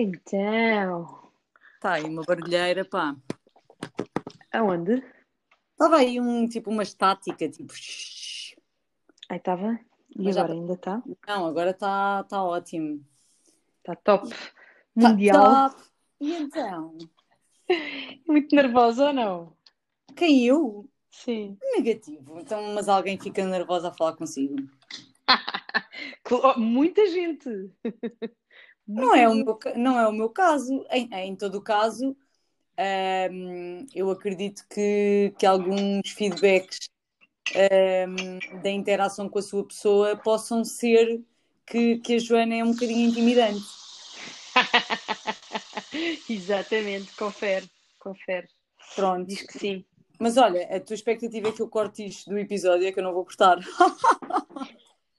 Então, Está aí uma barulheira, pá. aonde? Estava aí um, tipo uma estática, tipo. Aí estava. E Mas já agora ainda está? Não, agora está tá ótimo. Está top. Tá Mundial. top. E então? Muito nervosa ou não? Quem eu? Sim. Negativo. Então, mas alguém fica nervosa a falar consigo. Muita gente. Não é o meu, ca- não é o meu caso. Em, em todo o caso, hum, eu acredito que, que alguns feedbacks hum, da interação com a sua pessoa possam ser que, que a Joana é um bocadinho intimidante. Exatamente, confere, confere. Pronto. Diz que sim. Mas olha, a tua expectativa é que eu corte isto do episódio, é que eu não vou cortar.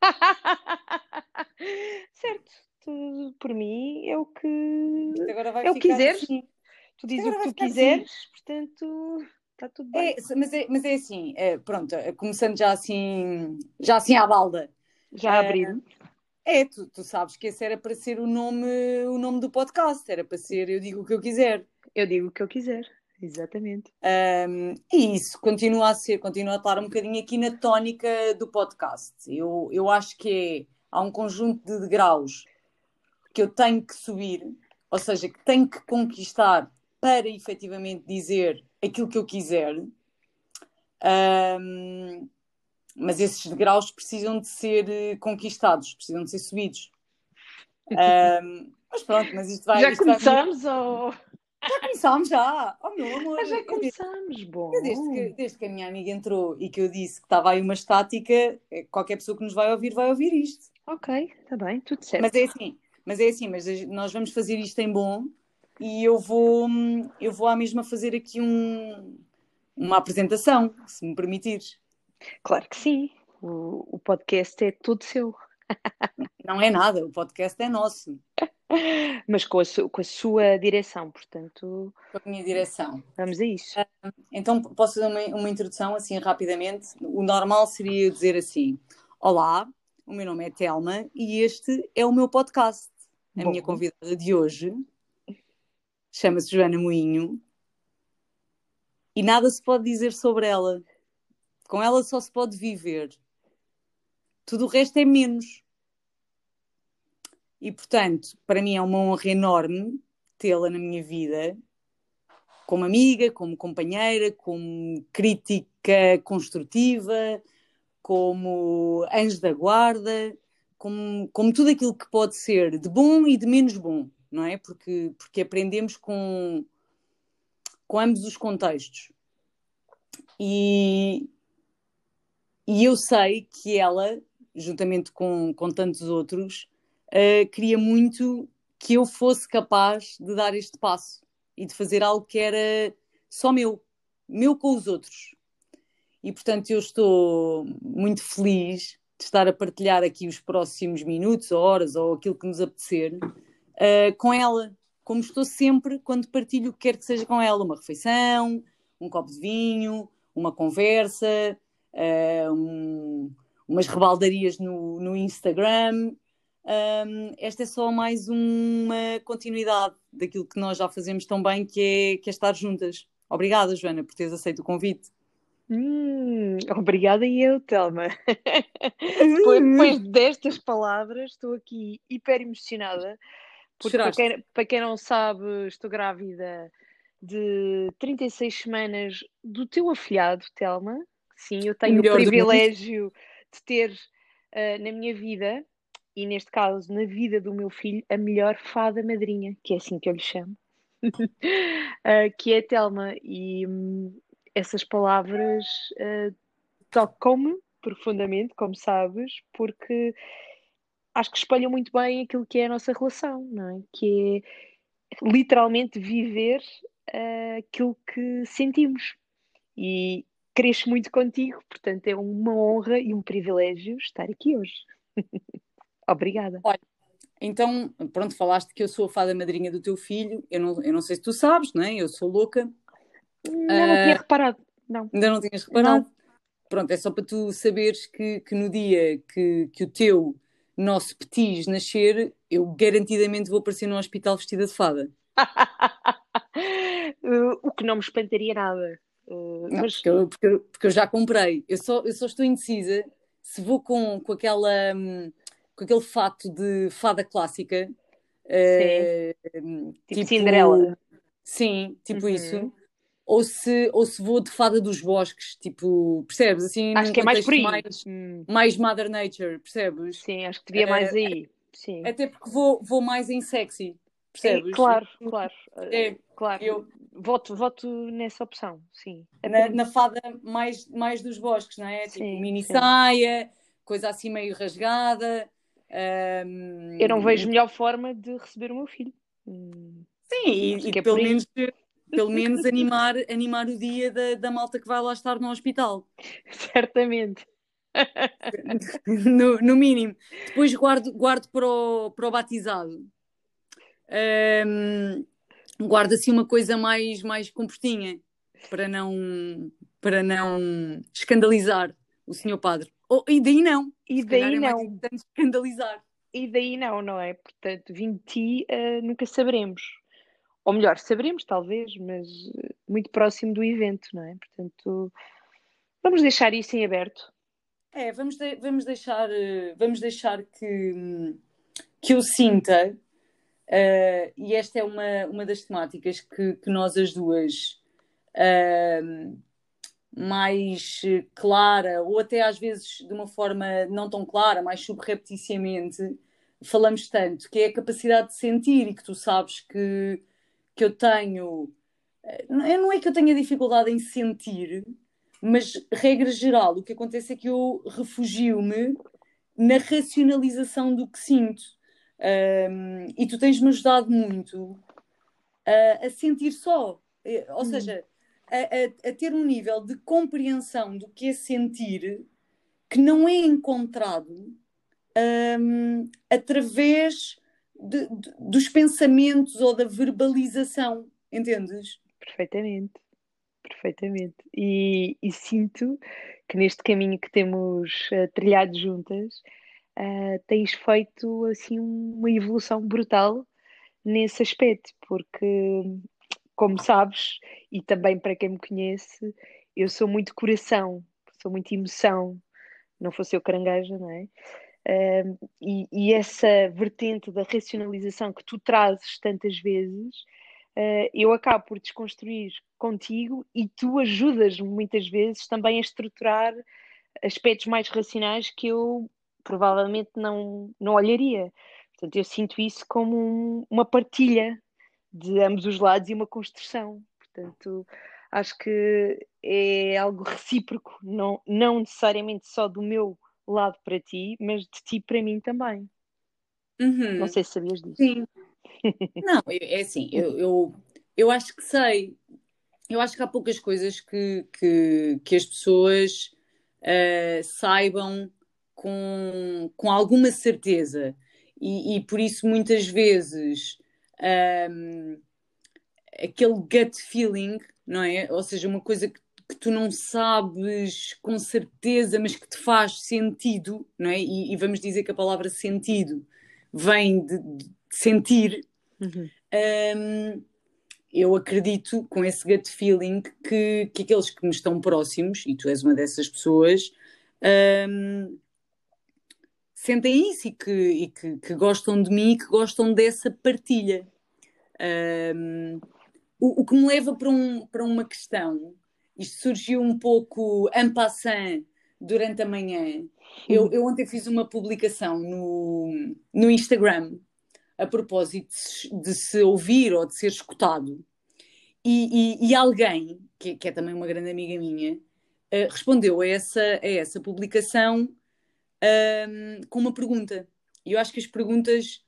certo, por mim é o que Agora vai é o que quiseres. assim. Tu dizes o que tu ficar quiseres, portanto está tudo bem. É, mas, é, mas é assim, é, pronto, é, começando já assim, já assim à balda. Já é, abriram. É, tu, tu sabes que esse era para ser o nome, o nome do podcast, era para ser Eu Digo o que eu quiser. Eu digo o que eu quiser. Exatamente. Um, e isso continua a ser, continua a estar um bocadinho aqui na tónica do podcast. Eu, eu acho que é, há um conjunto de degraus que eu tenho que subir, ou seja, que tenho que conquistar para efetivamente dizer aquilo que eu quiser. Um, mas esses degraus precisam de ser eh, conquistados, precisam de ser subidos. Um, mas pronto, mas isto vai. já isto vai- começamos ou Já começámos já! Oh meu amor! Ah, já começamos, bom. desde que, desde que a minha amiga entrou e que eu disse que estava aí uma estática, eh, qualquer pessoa que nos vai ouvir vai ouvir isto. Ok, está bem, tudo certo. Mas é assim, mas é assim, mas nós vamos fazer isto em bom e eu vou, eu vou à mesma fazer aqui um, uma apresentação, se me permitires. Claro que sim. O, o podcast é todo seu. Não é nada, o podcast é nosso, Mas com a, su- com a sua direção, portanto, com a minha direção. vamos a isso. Então posso fazer uma, uma introdução assim rapidamente. O normal seria dizer assim: Olá, o meu nome é Telma e este é o meu podcast. A Bom. minha convidada de hoje chama-se Joana Moinho e nada se pode dizer sobre ela. Com ela só se pode viver. Tudo o resto é menos. E portanto, para mim é uma honra enorme tê-la na minha vida como amiga, como companheira, como crítica construtiva, como anjo da guarda, como, como tudo aquilo que pode ser de bom e de menos bom, não é? Porque, porque aprendemos com, com ambos os contextos. E, e eu sei que ela, juntamente com, com tantos outros, eh, queria muito que eu fosse capaz de dar este passo e de fazer algo que era só meu, meu com os outros. E portanto eu estou muito feliz de estar a partilhar aqui os próximos minutos, ou horas, ou aquilo que nos apetecer, uh, com ela, como estou sempre quando partilho o que quer que seja com ela, uma refeição, um copo de vinho, uma conversa, uh, um- umas rebaldarias no, no Instagram. Um, esta é só mais uma continuidade daquilo que nós já fazemos tão bem, que é, que é estar juntas. Obrigada, Joana, por teres aceito o convite. Hum, obrigada e eu, Telma. Depois, depois destas palavras, estou aqui hiper emocionada. Porque para quem, para quem não sabe, estou grávida de 36 semanas do teu afilhado, Telma. Sim, eu tenho o melhor mundo. privilégio de ter ah, na minha vida, e neste caso na vida do meu filho, a melhor fada madrinha, que é assim que eu lhe chamo, Ah, que é a Telma. E hum, essas palavras ah, tocam-me profundamente, como sabes, porque acho que espelham muito bem aquilo que é a nossa relação, não é? Que é literalmente viver ah, aquilo que sentimos. E cresço muito contigo, portanto é uma honra e um privilégio estar aqui hoje. Obrigada. Então, pronto, falaste que eu sou a fada madrinha do teu filho. Eu não, eu não sei se tu sabes, não é? Eu sou louca. Não, não tinha reparado. Não. Ainda não tinhas reparado? Pronto, é só para tu saberes que, que no dia que, que o teu nosso petis nascer, eu garantidamente vou aparecer no hospital vestida de fada. o que não me espantaria nada. Uh, não, mas... porque, eu, porque, porque, eu já comprei. Eu só, eu só estou indecisa se vou com, com, aquela, um, com aquele fato de fada clássica. Uh, tipo, tipo Cinderela. Sim, tipo uhum. isso. Ou se, ou se vou de fada dos bosques, tipo, percebes? Assim, acho que é mais por aí. Mais, hum. mais Mother Nature, percebes? Sim, acho que devia uh, mais aí. Sim. Até porque vou, vou mais em sexy, percebes? É, claro, claro. É, claro. Eu, voto, voto nessa opção, sim. Na, na, fada mais, mais dos bosques, não é? Tipo, sim, mini sim. saia, coisa assim meio rasgada. Um... Eu não vejo melhor forma de receber o meu filho. Hum, sim, e, e é pelo menos pelo menos animar, animar o dia da, da malta que vai lá estar no hospital. Certamente. no, no, mínimo. Depois guardo, guardo para, o, para o batizado. Um, guardo assim uma coisa mais, mais comportinha para não, para não escandalizar o senhor padre. Oh, e daí não. E daí é não. escandalizar. E daí não, não é? Portanto, vindo de ti, uh, nunca saberemos. Ou melhor, saberemos talvez, mas uh, muito próximo do evento, não é? Portanto, vamos deixar isso em aberto. É, vamos, de, vamos deixar, uh, vamos deixar que, que eu sinta Uh, e esta é uma, uma das temáticas que, que nós as duas uh, mais clara, ou até às vezes de uma forma não tão clara, mais subrepticiamente, falamos tanto, que é a capacidade de sentir e que tu sabes que, que eu tenho. Eh, não é que eu tenha dificuldade em sentir, mas regra geral, o que acontece é que eu refugio-me na racionalização do que sinto. Um, e tu tens-me ajudado muito a, a sentir só, eh, ou hum. seja, a, a, a, ter um nível de compreensão do que é sentir que não é encontrado um, através de, de, dos pensamentos ou da verbalização, entendes? Perfeitamente, perfeitamente. E, e sinto que neste caminho que temos uh, trilhado juntas, uh, tens feito assim uma evolução brutal nesse aspecto, porque, como sabes, e também para quem me conhece, eu sou muito coração, sou muito emoção, não fosse eu carangueja, não é? Uh, e, e, essa vertente da racionalização que tu trazes tantas vezes, uh, eu acabo por desconstruir contigo e tu ajudas-me muitas vezes também a estruturar aspectos mais racionais que eu provavelmente não, não olharia. Portanto, eu sinto isso como um, uma partilha de ambos os lados e uma construção. Portanto, acho que é algo recíproco, não, não necessariamente só do meu lado para ti, mas de ti para mim também. Uhum. Não sei se sabias disso. Sim. não, é assim, eu, eu, eu acho que sei. Eu acho que há poucas coisas que, que, que as pessoas uh, saibam com, com alguma certeza e, e por isso muitas vezes um, aquele gut feeling, não é? Ou seja, uma coisa que, que, tu não sabes com certeza, mas que te faz sentido, não é? E, e vamos dizer que a palavra sentido vem de, de sentir. Uhum. Um, eu acredito com esse gut feeling que, que aqueles que me estão próximos, e tu és uma dessas pessoas, um, sentem isso e, que, e que, que, gostam de mim e que gostam dessa partilha. Um, o, o, que me leva para, um, para uma questão, isto surgiu um pouco en passant durante a manhã. Eu, eu ontem fiz uma publicação no, no Instagram a propósito de, de se ouvir ou de ser escutado. E, e, e alguém, que, que, é também uma grande amiga minha, uh, respondeu a essa, a essa publicação um, com uma pergunta. E eu acho que as perguntas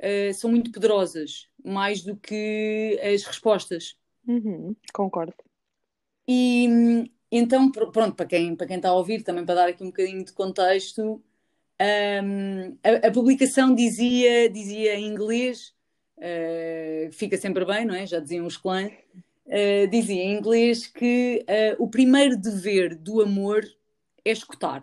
uh, são muito poderosas, mais do que as respostas. Uhum, concordo. E então, pronto, para quem, para quem está a ouvir, também para dar aqui um bocadinho de contexto, um, a, a, publicação dizia, dizia em inglês, uh, fica sempre bem, não é? Já diziam os clãs, uh, dizia em inglês que uh, o primeiro dever do amor é escutar.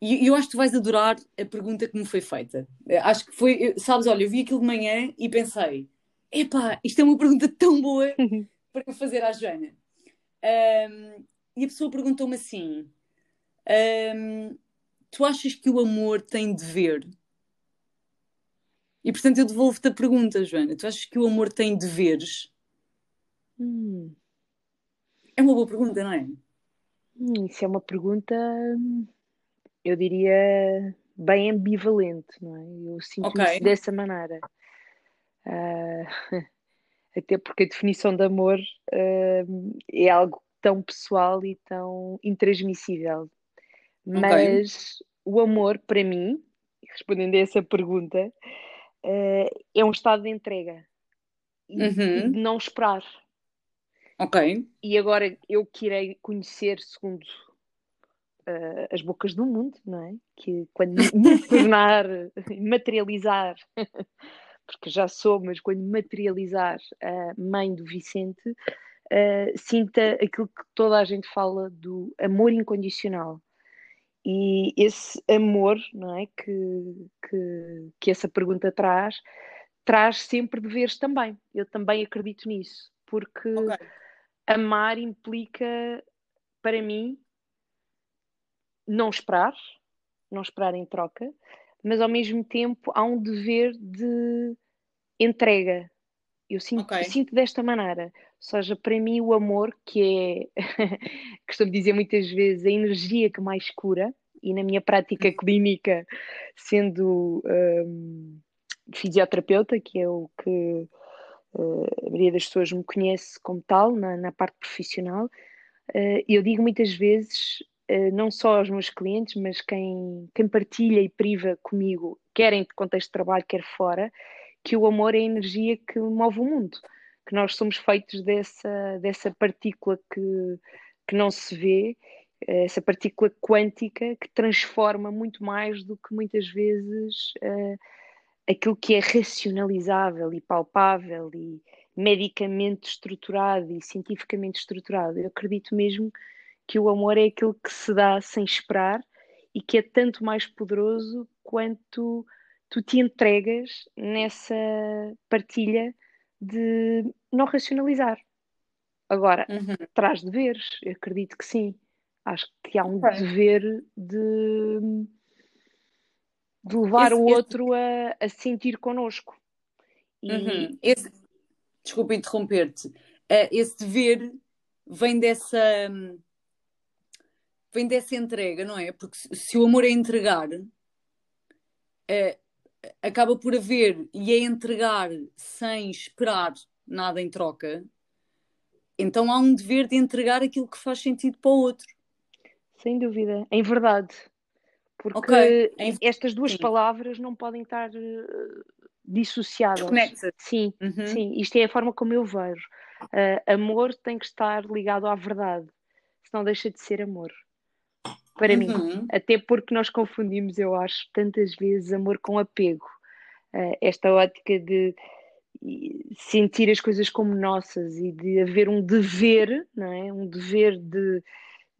e eu acho que tu vais adorar a pergunta que me foi feita. Acho que foi, sabes, olha, eu vi aquilo de manhã e pensei, epá, isto é uma pergunta tão boa para eu fazer à Joana. Um, e a pessoa perguntou-me assim: um, Tu achas que o amor tem dever? E portanto eu devolvo-te a pergunta, Joana. Tu achas que o amor tem deveres? Hum. É uma boa pergunta, não é? Hum, isso é uma pergunta, eu diria, bem ambivalente, não é? Eu sinto okay. dessa maneira. Uh, até porque a definição de amor uh, é algo tão pessoal e tão intransmissível. Mas okay. o amor, para mim, respondendo a essa pergunta, uh, é um estado de entrega e, uhum. de não esperar. Ok. E agora eu que irei conhecer, segundo uh, as bocas do mundo, não é? Que quando me tornar, materializar porque já sou, mas quando materializar a mãe do Vicente, uh, sinta aquilo que toda a gente fala do amor incondicional. E esse amor, não é, que, que, que essa pergunta traz, traz sempre deveres também. Eu também acredito nisso, porque okay. amar implica, para mim, não esperar, não esperar em troca, mas ao mesmo tempo há um dever de entrega. Eu sinto, okay. sinto desta maneira. Ou seja, para mim o amor, que é, costumo dizer muitas vezes, a energia que mais cura, e na minha prática uhum. clínica, sendo um, fisioterapeuta, que é o que uh, a maioria das pessoas me conhece como tal, na, na parte profissional, uh, eu digo muitas vezes eh, não só aos meus clientes, mas quem, quem partilha e priva comigo, quer em contexto de trabalho, quer fora, que o amor é a energia que move o mundo, que nós somos feitos dessa, dessa partícula que, que não se vê, essa partícula quântica que transforma muito mais do que muitas vezes uh, aquilo que é racionalizável e palpável e medicamente estruturado e cientificamente estruturado. Eu acredito mesmo que o amor é aquilo que se dá sem esperar e que é tanto mais poderoso quanto tu te entregas nessa partilha de não racionalizar. Agora, uhum. traz deveres, eu acredito que sim. Acho que há um okay. dever de, de levar esse, o outro esse... a, a sentir connosco. E... Uhum. Esse... Desculpa interromper-te. Uh, esse dever vem dessa vem dessa entrega, não é? Porque se o amor é entregar, é, acaba por haver e é entregar sem esperar nada em troca, então há um dever de entregar aquilo que faz sentido para o outro. Sem dúvida, em verdade. Porque okay. em... estas duas sim. palavras não podem estar uh, dissociadas. Sim, uhum. sim, isto é a forma como eu vejo. Uh, amor tem que estar ligado à verdade, senão deixa de ser amor para uhum. mim. Até porque nós confundimos, eu acho, tantas vezes amor com apego. Uh, esta ótica de sentir as coisas como nossas e de haver um dever, não é? Um dever de,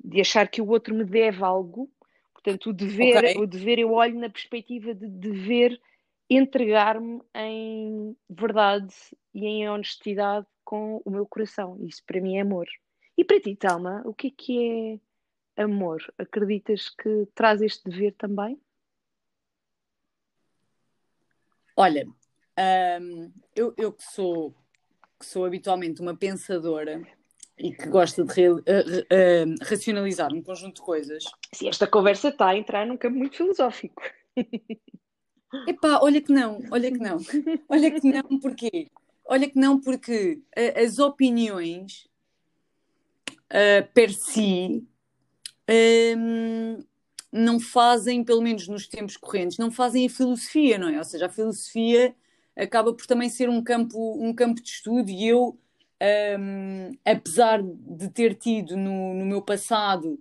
de achar que o outro me deve algo. Portanto, o dever, okay. o dever eu olho na perspectiva de dever entregar-me em verdade e em honestidade com o meu coração. Isso para mim é amor. E para ti, Talma, o que é que é amor, acreditas que traz este dever também? Olha, hum, eu, eu que sou que sou habitualmente uma pensadora e que gosta de uh, uh, racionalizar um conjunto de coisas. Sim, esta conversa está a entrar num campo muito filosófico. Epá, olha que não, olha que não. Olha que não, porquê? Olha que não, porque uh, as opiniões per si não fazem, pelo menos nos tempos correntes, não fazem a filosofia, não é? Ou seja, a filosofia acaba por também ser um campo, um campo de estudo e eu, apesar de ter tido no, no meu passado,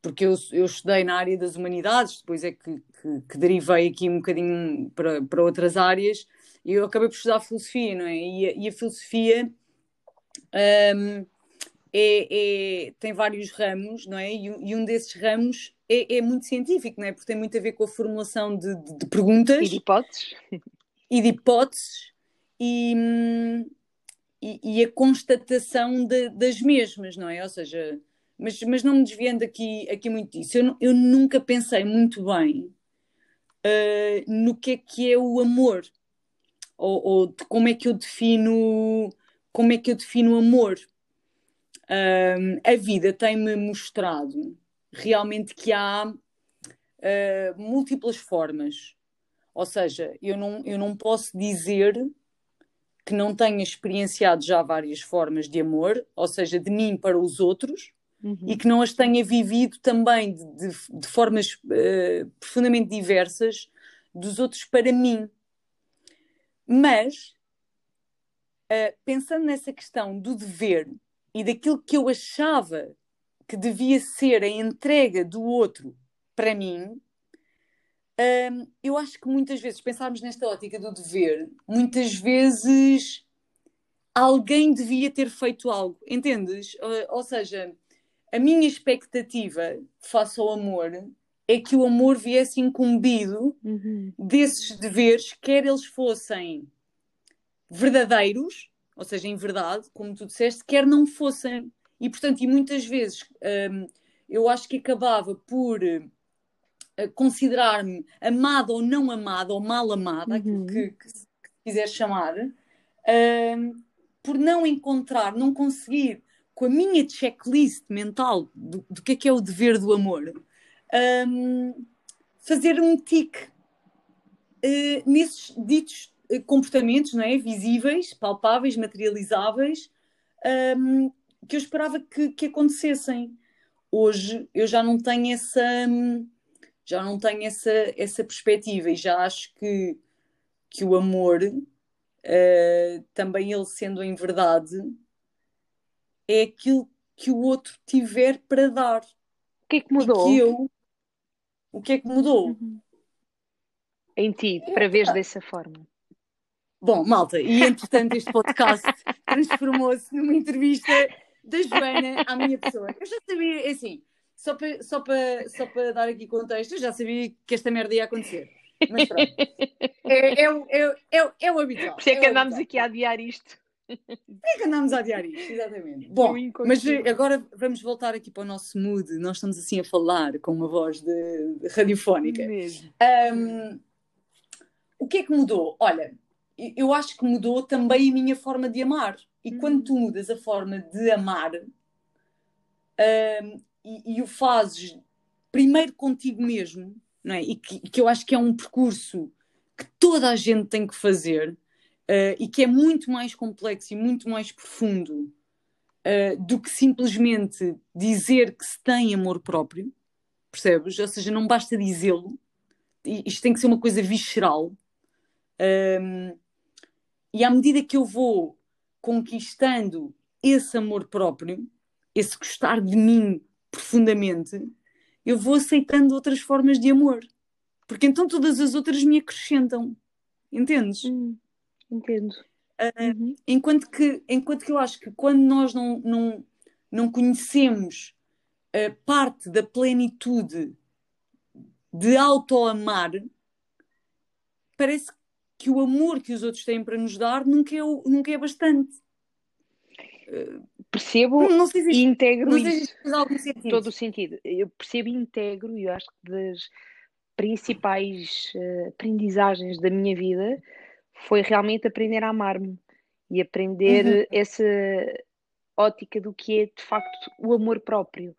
porque eu, eu estudei na área das humanidades, depois é que, que, que derivei aqui um bocadinho para, para outras áreas, eu acabei por estudar filosofia, não é? E e a filosofia é, é, tem vários ramos, não é? E, e, um desses ramos é, é, muito científico, não é? Porque tem muito a ver com a formulação de, de, de perguntas e de hipóteses e de hipóteses e, e, e a constatação de, das mesmas, não é? Ou seja, mas, mas não me desviando aqui, aqui muito disso, eu, eu nunca pensei muito bem uh, no que é que é o amor ou, ou como é que eu defino como é que eu defino amor. Uh, a vida tem-me mostrado realmente que há uh, múltiplas formas. Ou seja, eu não, eu não posso dizer que não tenha experienciado já várias formas de amor, ou seja, de mim para os outros, uhum. e que não as tenha vivido também de, de, de formas uh, profundamente diversas dos outros para mim. Mas, uh, pensando nessa questão do dever e daquilo que eu achava que devia ser a entrega do outro para mim, um, eu acho que muitas vezes, pensarmos nesta ótica do dever, muitas vezes alguém devia ter feito algo, entendes? Ou seja, a minha expectativa face ao amor é que o amor viesse incumbido uhum. desses deveres, quer eles fossem verdadeiros, ou seja, em verdade, como tu disseste, quer não fossem. E, portanto, e muitas vezes um, eu acho que acabava por considerar-me amada ou não amada, ou mal amada, uhum. que, que, que quiser chamar, uh, por não encontrar, não conseguir, com a minha checklist mental do, do que é que é o dever do amor, um, fazer um tique uh, nesses ditos eh, comportamentos não é? visíveis, palpáveis, materializáveis, um, que eu esperava que, que acontecessem. Hoje eu já não tenho essa. Um, já não tenho essa, essa perspectiva e já acho que, que o amor, uh, também ele sendo em verdade, é aquilo que o outro tiver para dar. O que é que mudou? Que eu, o que é que mudou? Uhum. Em ti, para veres dessa forma. Bom, malta, e entretanto este podcast transformou-se numa entrevista da Joana à minha pessoa. Eu já sabia, é assim, só para, só, para, só para dar aqui contexto, eu já sabia que esta merda ia acontecer. Mas pronto. É, é, é, é, é o habitual. Por é que andámos aqui a adiar isto. Por é que andámos a adiar isto, exatamente. Bom, mas agora vamos voltar aqui para o nosso mood. Nós estamos assim a falar com uma voz de, de radiofónica. Um, o que é que mudou? Olha, eu acho que mudou também a minha forma de amar. E hum. quando tu mudas a forma de amar, um, e, e o fazes primeiro contigo mesmo, não é? E que, que, eu acho que é um percurso que toda a gente tem que fazer uh, e que é muito mais complexo e muito mais profundo uh, do que simplesmente dizer que se tem amor próprio, percebes? Ou seja, não basta dizê-lo, isto tem que ser uma coisa visceral. Um, e à medida que eu vou conquistando esse amor próprio, esse gostar de mim profundamente, eu vou aceitando outras formas de amor. Porque então todas as outras me acrescentam. Entendes? Hum, entendo. Uh, uhum. enquanto, que, enquanto que eu acho que quando nós não, não, não conhecemos a parte da plenitude de auto-amar, parece que o amor que os outros têm para nos dar nunca é, nunca é bastante. Percebo não se isto, e integro não isso. Se algum sentido. Todo o sentido. Eu percebo e integro, e eu acho que das principais uh, aprendizagens da minha vida foi realmente aprender a amar-me e aprender uhum. essa ótica do que é de facto o amor próprio.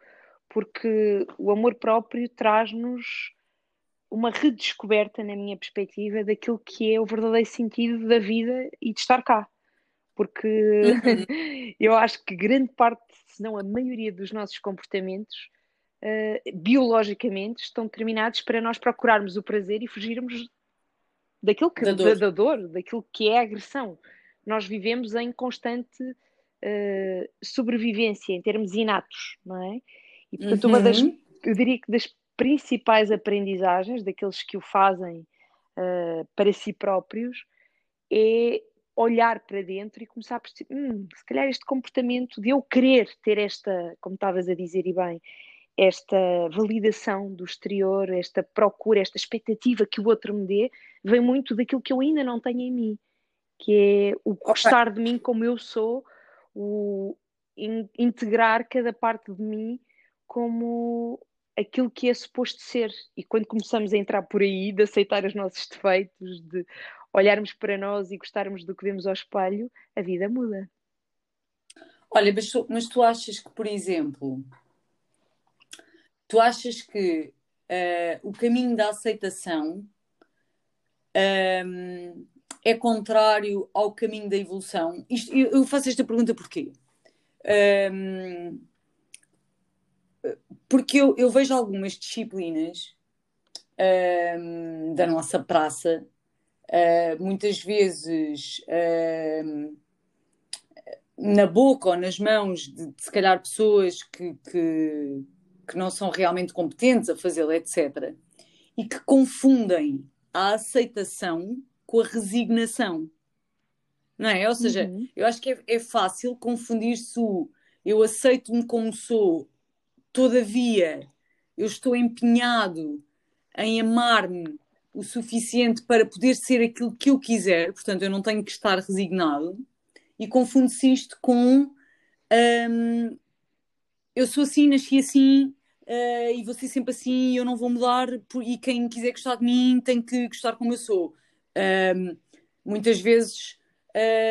Porque o amor próprio traz-nos uma redescoberta, na minha perspectiva, daquilo que é o verdadeiro sentido da vida e de estar cá porque uhum. eu acho que grande parte, se não a maioria dos nossos comportamentos, uh, biologicamente, estão determinados para nós procurarmos o prazer e fugirmos daquilo que da dor, da, da dor daquilo que é a agressão. Nós vivemos em constante uh, sobrevivência, em termos inatos, não é? E portanto, uhum. uma das, uhum. eu diria que das principais aprendizagens daqueles que o fazem uh, para si próprios é olhar para dentro e começar a perceber, hum, se calhar este comportamento de eu querer ter esta, como estavas a dizer e bem, esta validação do exterior, esta procura, esta expectativa que o outro me dê, vem muito daquilo que eu ainda não tenho em mim, que é o gostar de mim como eu sou, o integrar cada parte de mim como aquilo que é suposto ser. E quando começamos a entrar por aí, de aceitar os nossos defeitos, de olharmos para nós e gostarmos do que vemos ao espelho, a vida muda. Olha, mas tu, mas tu achas que, por exemplo, tu achas que uh, o caminho da aceitação um, ehm, é contrário ao caminho da evolução? Isto, eu, faço esta pergunta porquê? Um, ehm, porque eu, eu, vejo algumas disciplinas um, da nossa praça, uh, muitas vezes na boca ou nas mãos de, de se calhar pessoas que, que, que não são realmente competentes a fazê-lo, etc. E que confundem a aceitação com a resignação. Não é? Ou seja, uhum. eu acho que é, é fácil confundir-se o eu aceito-me como sou, todavia eu estou empenhado em amar-me o suficiente para poder ser aquilo que eu quiser, portanto eu não tenho que estar resignado e confunde-se isto com um, eu sou assim, nasci assim uh, e vou ser sempre assim eu não vou mudar e quem quiser gostar de mim tem que gostar como eu sou. Um, muitas vezes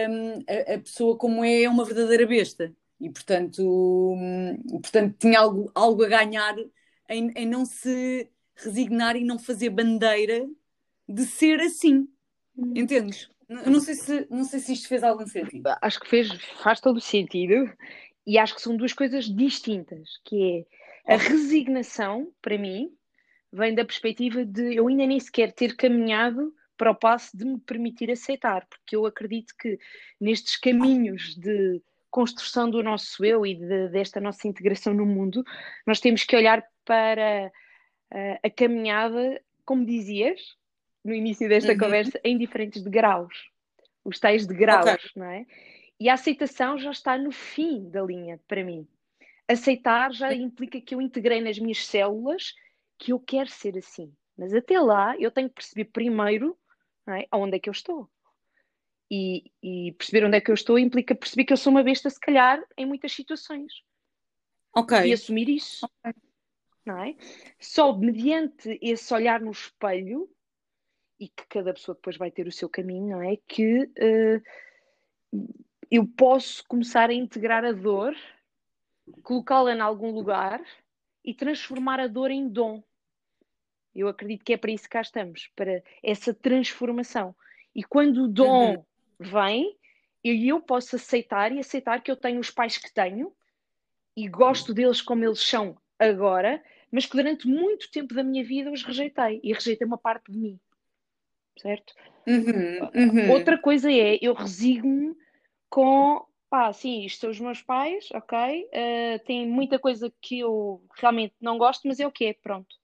um, a, a, pessoa como é é uma verdadeira besta e portanto, um, portanto tinha algo, algo a ganhar em, em não se resignar e não fazer bandeira de ser assim. Hum. Entendes? não sei, se, não sei se isto fez algum sentido. Acho que fez, faz todo o sentido e acho que são duas coisas distintas, que é a resignação, para mim, vem da perspectiva de eu ainda nem sequer ter caminhado para o passo de me permitir aceitar, porque eu acredito que nestes caminhos de construção do nosso eu e de, desta nossa integração no mundo, nós temos que olhar para uh, a caminhada, como dizias, no início desta uhum. conversa em diferentes degraus, os tais degraus, okay. não é? E a aceitação já está no fim da linha para mim. Aceitar já implica que eu integrei nas minhas células que eu quero ser assim. Mas até lá eu tenho que perceber primeiro é? onde é que eu estou. E, e, perceber onde é que eu estou implica perceber que eu sou uma besta, se calhar, em muitas situações. Ok. E assumir isso. Okay. Não é? Só mediante esse olhar no espelho e que cada pessoa depois vai ter o seu caminho, não é? Que uh, eu posso começar a integrar a dor, colocá-la em algum lugar e transformar a dor em dom. Eu acredito que é para isso que cá estamos, para essa transformação. E quando o dom uhum. Vem, eu, eu posso aceitar e aceitar que eu tenho os pais que tenho e gosto deles como eles são agora, mas que durante muito tempo da minha vida os rejeitei e rejeitei uma parte de mim certo? Uhum, uhum. Outra coisa é, eu resigno com, pá, sim, isto são os meus pais, ok, uh, tem muita coisa que eu realmente não gosto, mas é o que é, pronto.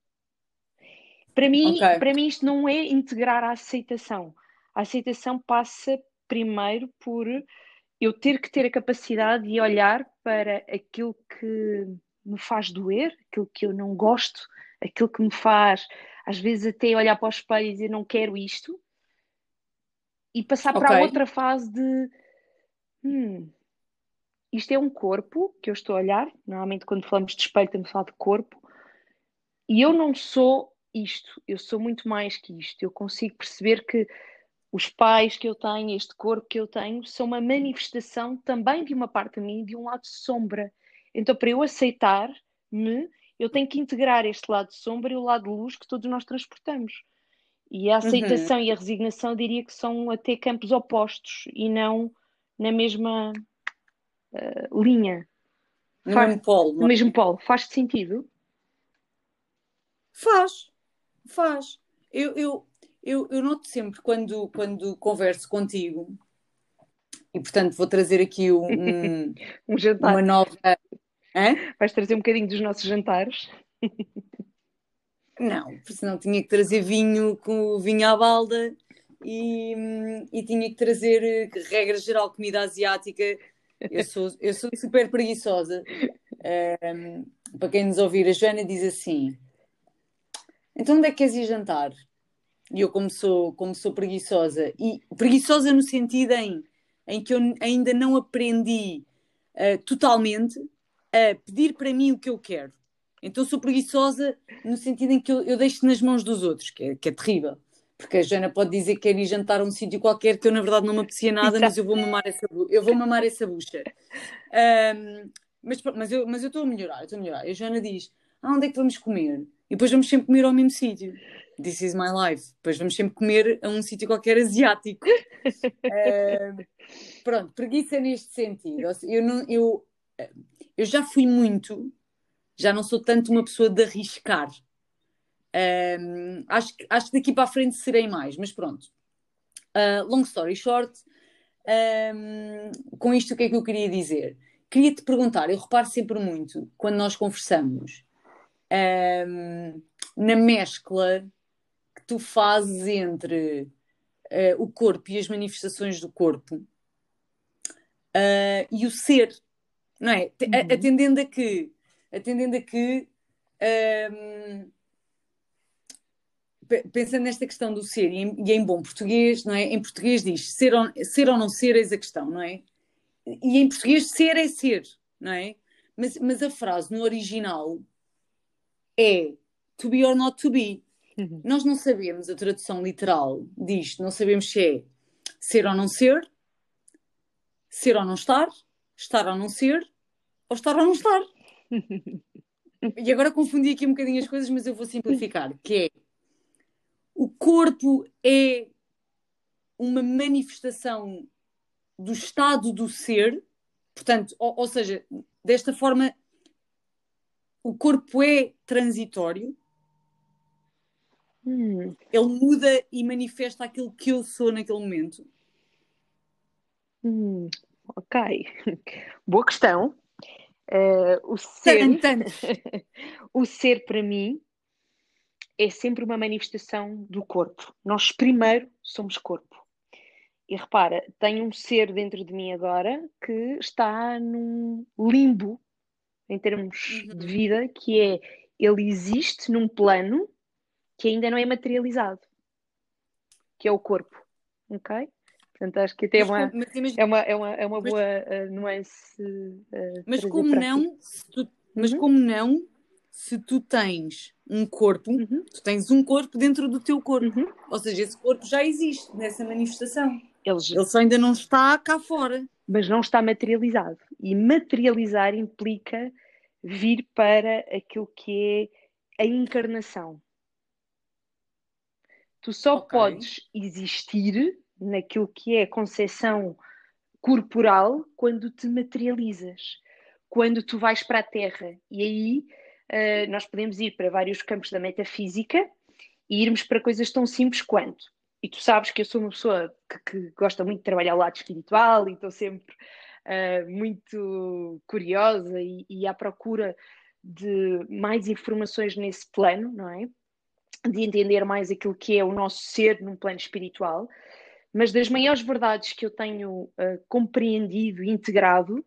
Para mim, okay. para mim isto não é integrar a aceitação. A aceitação passa primeiro por eu ter que ter a capacidade de olhar para aquilo que me faz doer, aquilo que eu não gosto, aquilo que me faz às vezes até olhar para o espelho e dizer não quero isto, e passar okay. para a outra fase de hum, isto é um corpo que eu estou a olhar. Normalmente, quando falamos de espelho, estamos a falar de corpo, e eu não sou isto, eu sou muito mais que isto. Eu consigo perceber que os pais que eu tenho, este corpo que eu tenho, são uma manifestação também de uma parte de mim, de um lado sombra. Então, para eu aceitar-me, eu tenho que integrar este lado de sombra e o lado de luz que todos nós transportamos. E a uhum. aceitação uhum. e a resignação, eu diria que são até campos opostos e não na mesma uh, linha. No Faz, mesmo polo. No é? mesmo polo. Faz sentido? Faz, faz. Eu, eu, eu, eu noto sempre quando, quando converso contigo, e portanto vou trazer aqui um, um jantar. uma nova Hã? Vais trazer um bocadinho dos nossos jantares? Não, porque senão tinha que trazer vinho com vinho à balda e, e tinha que trazer, regra geral, comida asiática. Eu sou, eu sou super preguiçosa. Um, para quem nos ouvir, a Joana diz assim: Então onde é que queres ir jantar? E eu, como sou, como sou preguiçosa, e preguiçosa no sentido em, em que eu ainda não aprendi uh, totalmente a pedir para mim o que eu quero. Então sou preguiçosa no sentido em que eu, eu deixo nas mãos dos outros, que é, que é terrível. Porque a Joana pode dizer que quer ir jantar a um sítio qualquer que eu na verdade não me apetecia nada, mas eu vou mamar essa, eu vou mamar essa bucha. Um, mas, mas eu mas estou a melhorar, estou a melhorar. E a Joana diz: ah, onde é que vamos comer? E depois vamos sempre comer ao mesmo sítio. This is my life. Depois vamos sempre comer a um sítio qualquer asiático. uh, pronto, preguiça neste sentido. Eu, não, eu, eu já fui muito, já não sou tanto uma pessoa de arriscar. Um, acho, acho que daqui para a frente serei mais, mas pronto. Uh, long story short, com isto o que é que eu queria dizer? Queria te perguntar, eu reparo sempre muito quando nós conversamos um, na mescla que tu fazes entre uh, o corpo e as manifestações do corpo uh, e o ser, não é? Uhum. Atendendo a que, atendendo a que um, pensando nesta questão do ser, e em, e em, bom português, não é? Em português diz ser ou, ser ou não ser, eis a questão, não é? E em português ser é ser, não é? Mas, mas a frase no original é to be or not to be. Uhum. Nós não sabemos a tradução literal disto, não sabemos se é ser ou não ser, ser ou não estar, estar ou não ser, ou estar ou não estar. e agora confundi aqui um bocadinho as coisas, mas eu vou simplificar, que é o corpo é uma manifestação do estado do ser, portanto, ou, ou seja, desta forma, o corpo é transitório, hum. ele muda e manifesta aquilo que eu sou naquele momento. Hum, ok, boa questão. Uh, o ser, o ser para mim é sempre uma manifestação do corpo. Nós primeiro somos corpo. E repara, tenho um ser dentro de mim agora que está num limbo em termos uhum. de vida, que é ele existe num plano que ainda não é materializado, que é o corpo. Ok? Portanto, acho que até é uma, é uma, é uma, é uma boa uh, nuance. Uh, mas como não, tu, mas uhum. como não, se tu tens um corpo, uhum. tu tens um corpo dentro do teu corpo. Uhum. Ou seja, esse corpo já existe nessa manifestação. Eles... Ele só ainda não está cá fora. Mas não está materializado. E materializar implica vir para aquilo que é a encarnação. Tu só okay. podes existir naquilo que é a concepção corporal quando te materializas, quando tu vais para a Terra. E aí uh, nós podemos ir para vários campos da metafísica e irmos para coisas tão simples quanto. E tu sabes que eu sou uma pessoa que, que gosta muito de trabalhar o lado espiritual e estou sempre uh, muito curiosa e, e à procura de mais informações nesse plano, não é? De entender mais aquilo que é o nosso ser num plano espiritual. Mas das maiores verdades que eu tenho uh, compreendido, integrado,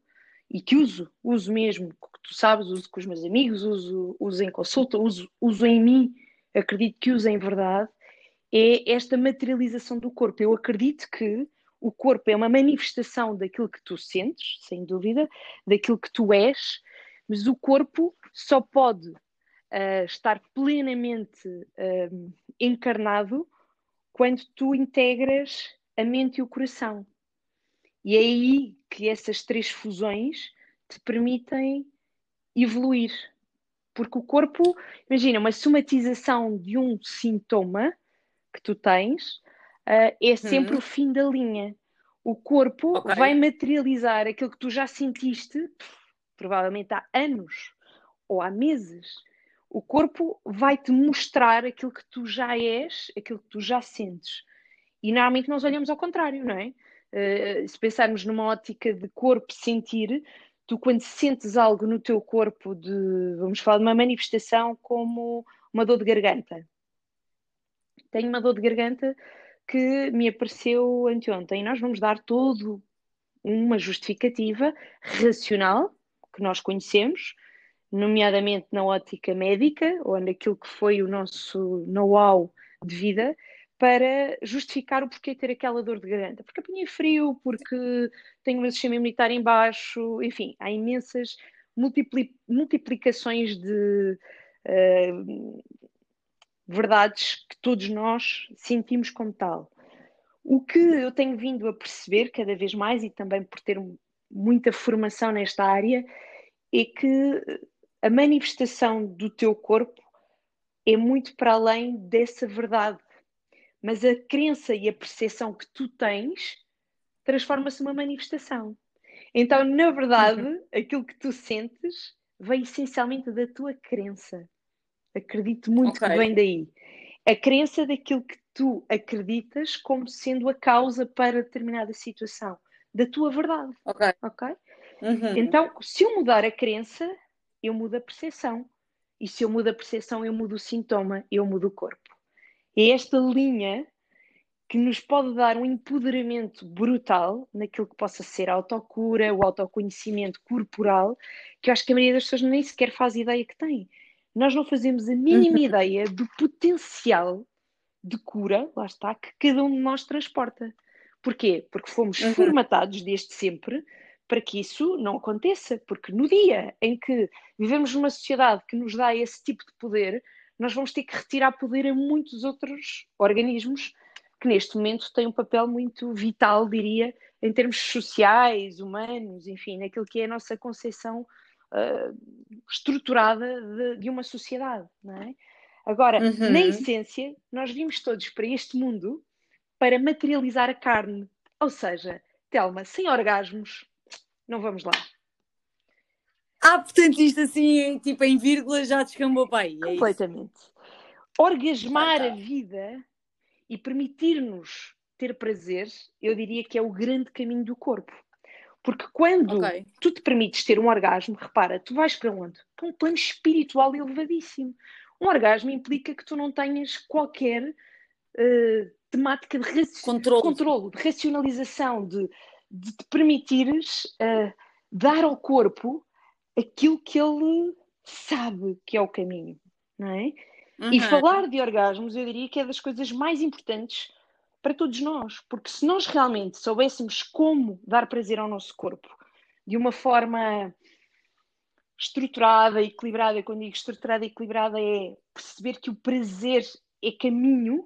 e que uso, uso mesmo, tu sabes, uso com os meus amigos, uso, uso em consulta, uso, uso em mim, acredito que uso em verdade, é esta materialização do corpo. Eu acredito que o corpo é uma manifestação daquilo que tu sentes, sem dúvida, daquilo que tu és, mas o corpo só pode uh, estar plenamente uh, encarnado quando tu integras a mente e o coração. E é aí que essas três fusões te permitem evoluir. Porque o corpo, imagina, uma somatização de um sintoma que tu tens uh, é sempre hum. o fim da linha. O corpo okay. vai materializar aquilo que tu já sentiste, provavelmente há anos ou há meses. O corpo vai te mostrar aquilo que tu já és, aquilo que tu já sentes. E normalmente nós olhamos ao contrário, não é? Uh, se pensarmos numa ótica de corpo sentir, tu quando sentes algo no teu corpo de, vamos falar de uma manifestação como uma dor de garganta. Tenho uma dor de garganta que me apareceu anteontem. Nós vamos dar todo uma justificativa racional que nós conhecemos nomeadamente na ótica médica ou naquilo que foi o nosso know-how de vida, para justificar o porquê ter aquela dor de garganta. Porque apanhei frio, porque tenho o meu sistema imunitário em baixo, enfim, há imensas multipli multiplicações de uh, verdades que todos nós sentimos como tal. O que eu tenho vindo a perceber cada vez mais, e também por ter muita formação nesta área, é que a manifestação do teu corpo é muito para além dessa verdade mas a crença e a percepção que tu tens transforma-se numa manifestação. Então, na verdade, uhum. aquilo que tu sentes vem essencialmente da tua crença. Acredito muito okay. que vem daí. A crença daquilo que tu acreditas como sendo a causa para determinada situação, da tua verdade. Ok. okay? Uhum. Então, se eu mudar a crença, eu mudo a percepção. E se eu mudo a percepção, eu mudo o sintoma, eu mudo o corpo. É esta linha que nos pode dar um empoderamento brutal naquilo que possa ser a autocura, o autoconhecimento corporal, que eu acho que a maioria das pessoas nem sequer faz ideia que tem. Nós não fazemos a mínima ideia do potencial de cura, lá está, que cada um de nós transporta. Porquê? Porque fomos uhum. formatados desde sempre para que isso não aconteça. Porque no dia em que vivemos numa sociedade que nos dá esse tipo de poder, nós vamos ter que retirar poder a muitos outros organismos que neste momento têm um papel muito vital, diria, em termos sociais, humanos, enfim, naquilo que é a nossa concepção uh, estruturada de, de, uma sociedade, não é? Agora, uhum. na essência, nós vimos todos para este mundo para materializar a carne. Ou seja, Telma, sem orgasmos, não vamos lá. Ah, portanto, isto assim, tipo em vírgula, já descambou para aí. É Completamente. Isso? Orgasmar ah, tá. a vida e permitir-nos ter prazer, eu diria que é o grande caminho do corpo. Porque quando okay. tu te permites ter um orgasmo, repara, tu vais para onde? Para um plano espiritual elevadíssimo. Um orgasmo implica que tu não tenhas qualquer uh, temática de raci controlo. controlo, de racionalização, de, de te permitires uh, dar ao corpo aquilo que ele sabe que é o caminho, não é? Uhum. E falar de orgasmos, eu diria que é das coisas mais importantes para todos nós, porque se nós realmente soubéssemos como dar prazer ao nosso corpo de uma forma estruturada, equilibrada, quando digo estruturada e equilibrada é perceber que o prazer é caminho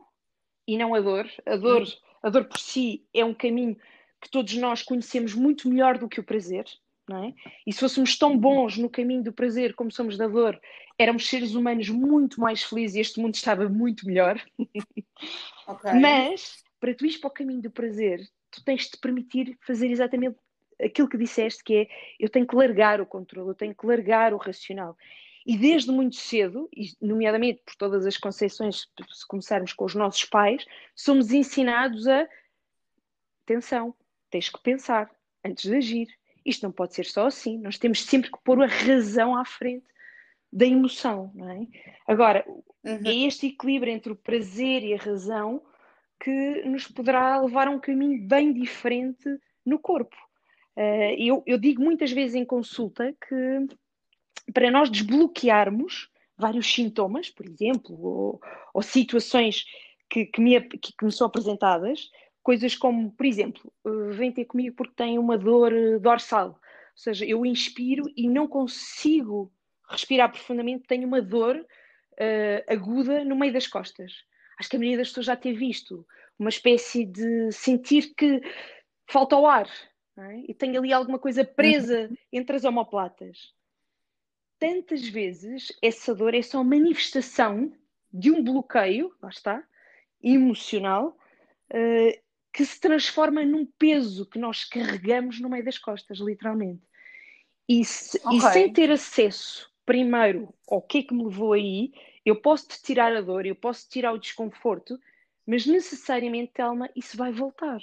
e não a dor. A dor, uhum. a dor por si é um caminho que todos nós conhecemos muito melhor do que o prazer não é? E se fôssemos tão bons no caminho do prazer como somos da dor, éramos seres humanos muito mais felizes e este mundo estava muito melhor. Okay. Mas, para tu ires para o caminho do prazer, tu tens de te permitir fazer exatamente aquilo que disseste, que é eu tenho que largar o controle, eu tenho que largar o racional. E desde muito cedo, nomeadamente por todas as conceições, se começarmos com os nossos pais, somos ensinados a atenção, tens que pensar antes de agir, isto não pode ser só assim, nós temos sempre que pôr a razão à frente da emoção, não é? Agora, uhum. é este equilíbrio entre o prazer e a razão que nos poderá levar a um caminho bem diferente no corpo. Uh, eu, eu digo muitas vezes em consulta que para nós desbloquearmos vários sintomas, por exemplo, ou, ou situações que, que, me, que, que me são apresentadas, coisas como, por exemplo, uh, vem ter comigo porque tem uma dor uh, dorsal. Ou seja, eu inspiro e não consigo respirar profundamente, tenho uma dor uh, aguda no meio das costas. Acho que a maioria das pessoas já tem visto uma espécie de sentir que falta o ar é? e tenho ali alguma coisa presa uhum. entre as omoplatas. Tantas vezes essa dor é só manifestação de um bloqueio, lá está, emocional, uh, que se transforma num peso que nós carregamos no meio das costas, literalmente. E, se, okay. e sem ter acesso, primeiro, ao que é que me levou aí, eu posso te tirar a dor, eu posso tirar o desconforto, mas necessariamente, Telma, isso vai voltar.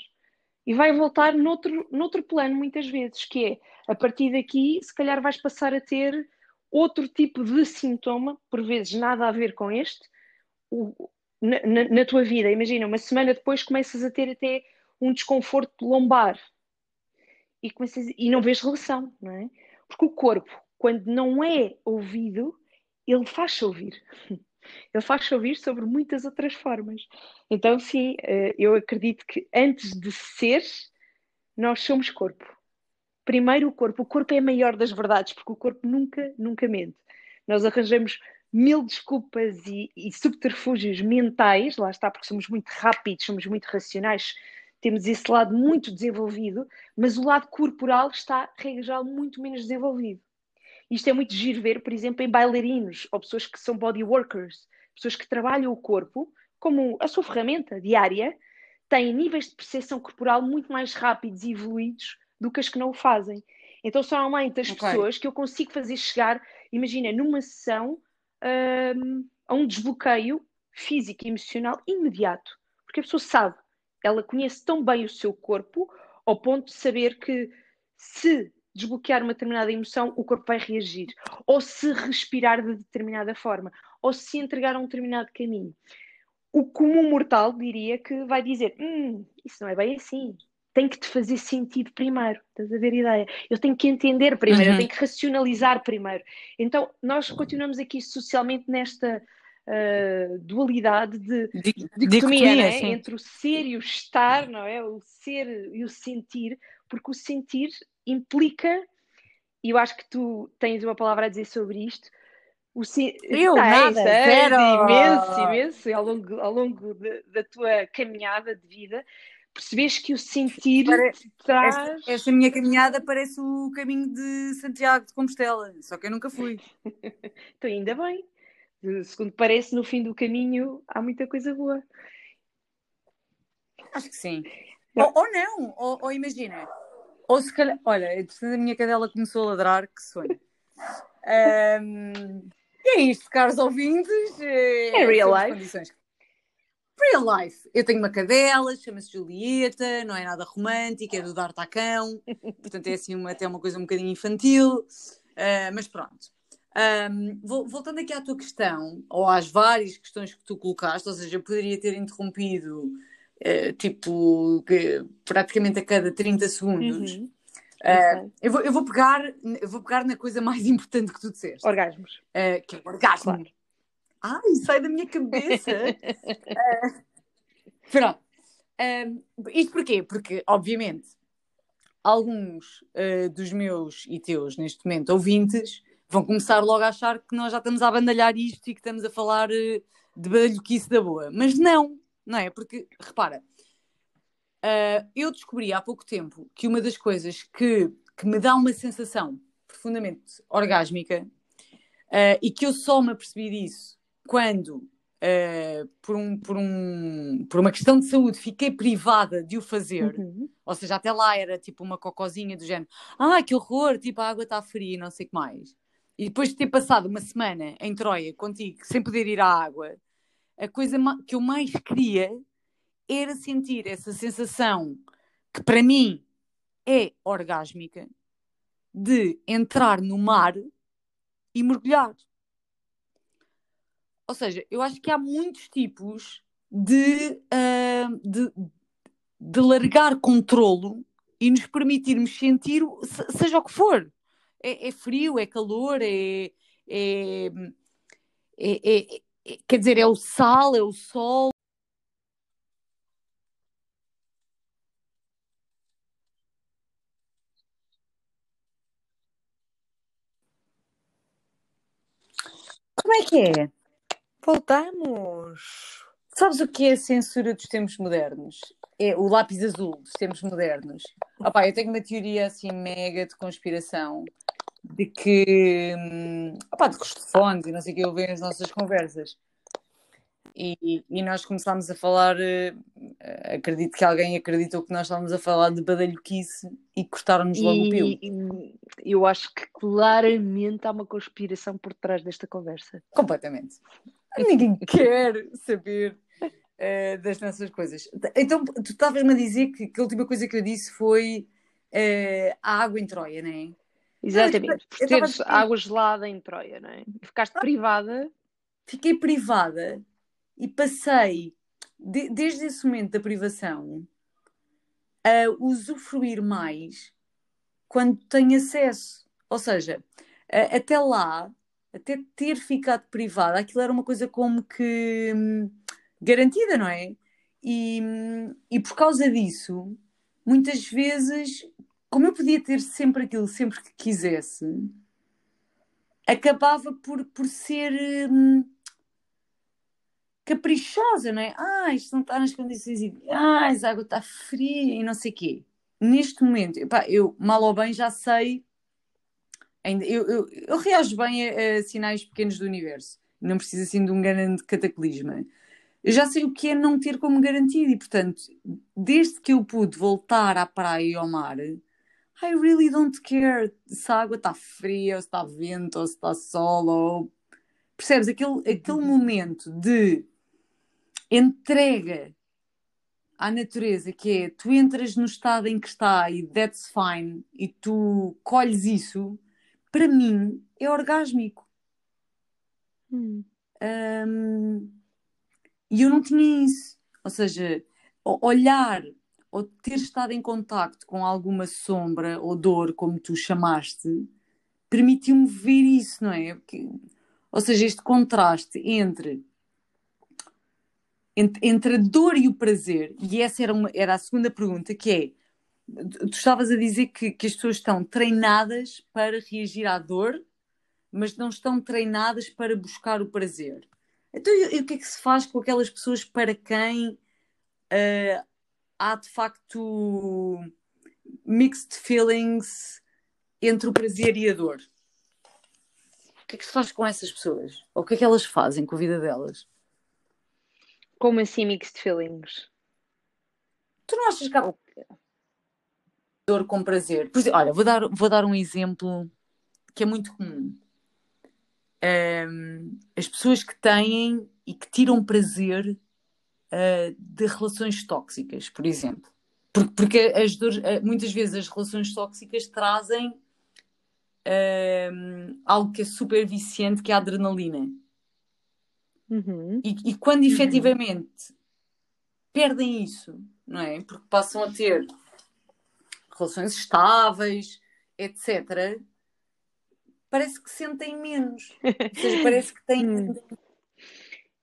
E vai voltar noutro, noutro plano, muitas vezes, que é, a partir daqui, se calhar vais passar a ter outro tipo de sintoma, por vezes nada a ver com este, o, na, na, tua vida. Imagina, uma semana depois começas a ter até um desconforto lombar e, começas, e não vês relação, não é? Porque o corpo, quando não é ouvido, ele faz-se ouvir. Ele faz-se ouvir sobre muitas outras formas. Então, sim, eh, eu acredito que antes de ser, nós somos corpo. Primeiro o corpo. O corpo é a maior das verdades, porque o corpo nunca, nunca mente. Nós arranjamos mil desculpas e, e subterfúgios mentais, lá está, porque somos muito rápidos, somos muito racionais, temos esse lado muito desenvolvido, mas o lado corporal está, regra geral, muito menos desenvolvido. Isto é muito giro ver, por exemplo, em bailarinos ou pessoas que são body workers, pessoas que trabalham o corpo como a sua ferramenta diária, têm níveis de percepção corporal muito mais rápidos e evoluídos do que as que não o fazem. Então são normalmente as okay. pessoas que eu consigo fazer chegar, imagina, numa sessão a um desbloqueio físico e emocional imediato. Porque a pessoa sabe, ela conhece tão bem o seu corpo ao ponto de saber que se desbloquear uma determinada emoção, o corpo vai reagir. Ou se respirar de determinada forma. Ou se entregar a um determinado caminho. O comum mortal diria que vai dizer: hum, isso não é bem assim. Tem que te fazer sentido primeiro. Estás a ver a ideia? Eu tenho que entender primeiro, uhum. eu tenho que racionalizar primeiro. Então, nós continuamos aqui socialmente nesta uh, dualidade de dicotomia, né? entre o ser e o estar, não é? O ser e o sentir, porque o sentir implica, e eu acho que tu tens uma palavra a dizer sobre isto, o se... Eu, tens, nada, zero. imenso, imenso, ao longo, ao longo de, da tua caminhada de vida, percebes que o sentir traz... Esta, esta, minha caminhada parece o caminho de Santiago de Compostela, só que eu nunca fui. então, ainda bem. Segundo parece, no fim do caminho há muita coisa boa. Acho que sim. Ou, ou, não, ou, ou imagina, ou se calhar, olha, a minha cadela começou a ladrar, que sonho. Um, e é isto, caros ouvintes. É, é real life. Real life. Eu tenho uma cadela, chama-se Julieta, não é nada romântica, é do D'Artacão, portanto é assim uma, até uma coisa um bocadinho infantil, uh, mas pronto. Um, voltando aqui à tua questão, ou às várias questões que tu colocaste, ou seja, eu poderia ter interrompido uh, tipo praticamente a cada 30 segundos. Uhum. Uh, eu, vou, eu, vou pegar, eu vou pegar na coisa mais importante que tu disseste. Orgasmos. Uh, que é o orgasmo. Claro. Ai, sai da minha cabeça. uh, pronto. Uh, isto porquê? Porque, obviamente, alguns uh, dos meus e teus, neste momento, ouvintes, vão começar logo a achar que nós já estamos a abandalhar isto e que estamos a falar uh, de badalhoquice da boa. Mas não, não é? Porque, repara, uh, eu descobri há pouco tempo que uma das coisas que, que me dá uma sensação profundamente orgásmica uh, e que eu só me apercebi disso quando, por, um, por, um, por uma questão de saúde, fiquei privada de o fazer, uhum. ou seja, até lá era tipo uma cocozinha do género, ah, que horror, tipo a água está fria e não sei o que mais e depois de ter passado uma semana em Troia contigo, sem poder ir à água, a coisa que eu mais queria era sentir essa sensação que para mim é orgásmica de entrar no mar e mergulhar. Ou seja, eu acho que há muitos tipos de, uh, de, de largar controlo e nos permitirmos sentir, seja o que for é, é frio, é calor, é, é, é, é, quer dizer, é o sal, é o sol. Como é que é? Voltamos! Sabes o que é a censura dos tempos modernos? É o lápis azul dos tempos modernos. Opa, eu tenho uma teoria assim mega de conspiração de que hum, opa, de fones e não sei o que eu vejo as nossas conversas. E, e nós começámos a falar, uh, acredito que alguém acreditou que nós estávamos a falar de badalhoquice e cortaram-nos logo o pio. Eu acho que claramente há uma conspiração por trás desta conversa. Completamente. Ninguém quer saber uh, das nossas coisas. Então, tu estavas-me a dizer que, que, a última coisa que eu disse foi uh, a água em Troia, não é? Exatamente, por teres tava... água gelada em Troia, não é? Ficaste privada. Fiquei privada e passei, de, desde esse momento da privação, a usufruir mais quando tenho acesso. Ou seja, até lá, até ter ficado privada, aquilo era uma coisa como que hum, garantida, não é? E, hum, e por causa disso, muitas vezes, como eu podia ter sempre aquilo, sempre que quisesse, acabava por, por ser hum, caprichosa, não é? Ah, isto não está nas condições ideais, a água está fria e não sei o quê. Neste momento, epá, eu mal ou bem já sei, eu, eu, eu reajo bem a, a, sinais pequenos do universo, não preciso assim de um grande cataclisma. Eu já sei o que é não ter como garantido e, portanto, desde que eu pude voltar à praia e ao mar, I really don't care se a água está fria, ou se está vento, ou se está sol, ou... Percebes? Aquele, aquele uhum. momento de entrega à natureza, que é tu entras no estado em que está e that's fine, e tu colhes isso, para mim é orgásmico. Hum. Um, e eu não tinha isso. Ou seja, olhar ou ter estado em contacto com alguma sombra ou dor, como tu chamaste, permitiu-me ver isso, não é? Porque, ou seja, este contraste entre, entre, entre, a dor e o prazer, e essa era, uma, era a segunda pergunta, que é, tu estavas a dizer que, que as pessoas estão treinadas para reagir à dor, mas não estão treinadas para buscar o prazer. Então, e, e o que é que se faz com aquelas pessoas para quem uh, há de facto mixed feelings entre o prazer e a dor. O que é que se faz com essas pessoas? Ou o que é que elas fazem com a vida delas? Como assim mixed feelings? Tu não achas que há com prazer? Por exemplo, olha, vou dar, vou dar um exemplo que é muito comum. Um, as pessoas que têm e que tiram prazer uh, de relações tóxicas, por exemplo. Porque, porque as dores, uh, muitas vezes as relações tóxicas trazem uh, algo que é super viciante, que é a adrenalina. Uhum. E, e, quando uhum. efetivamente perdem isso, não é? Porque passam a ter relações estáveis, etc., parece que sentem menos. Ou seja, parece que têm hum.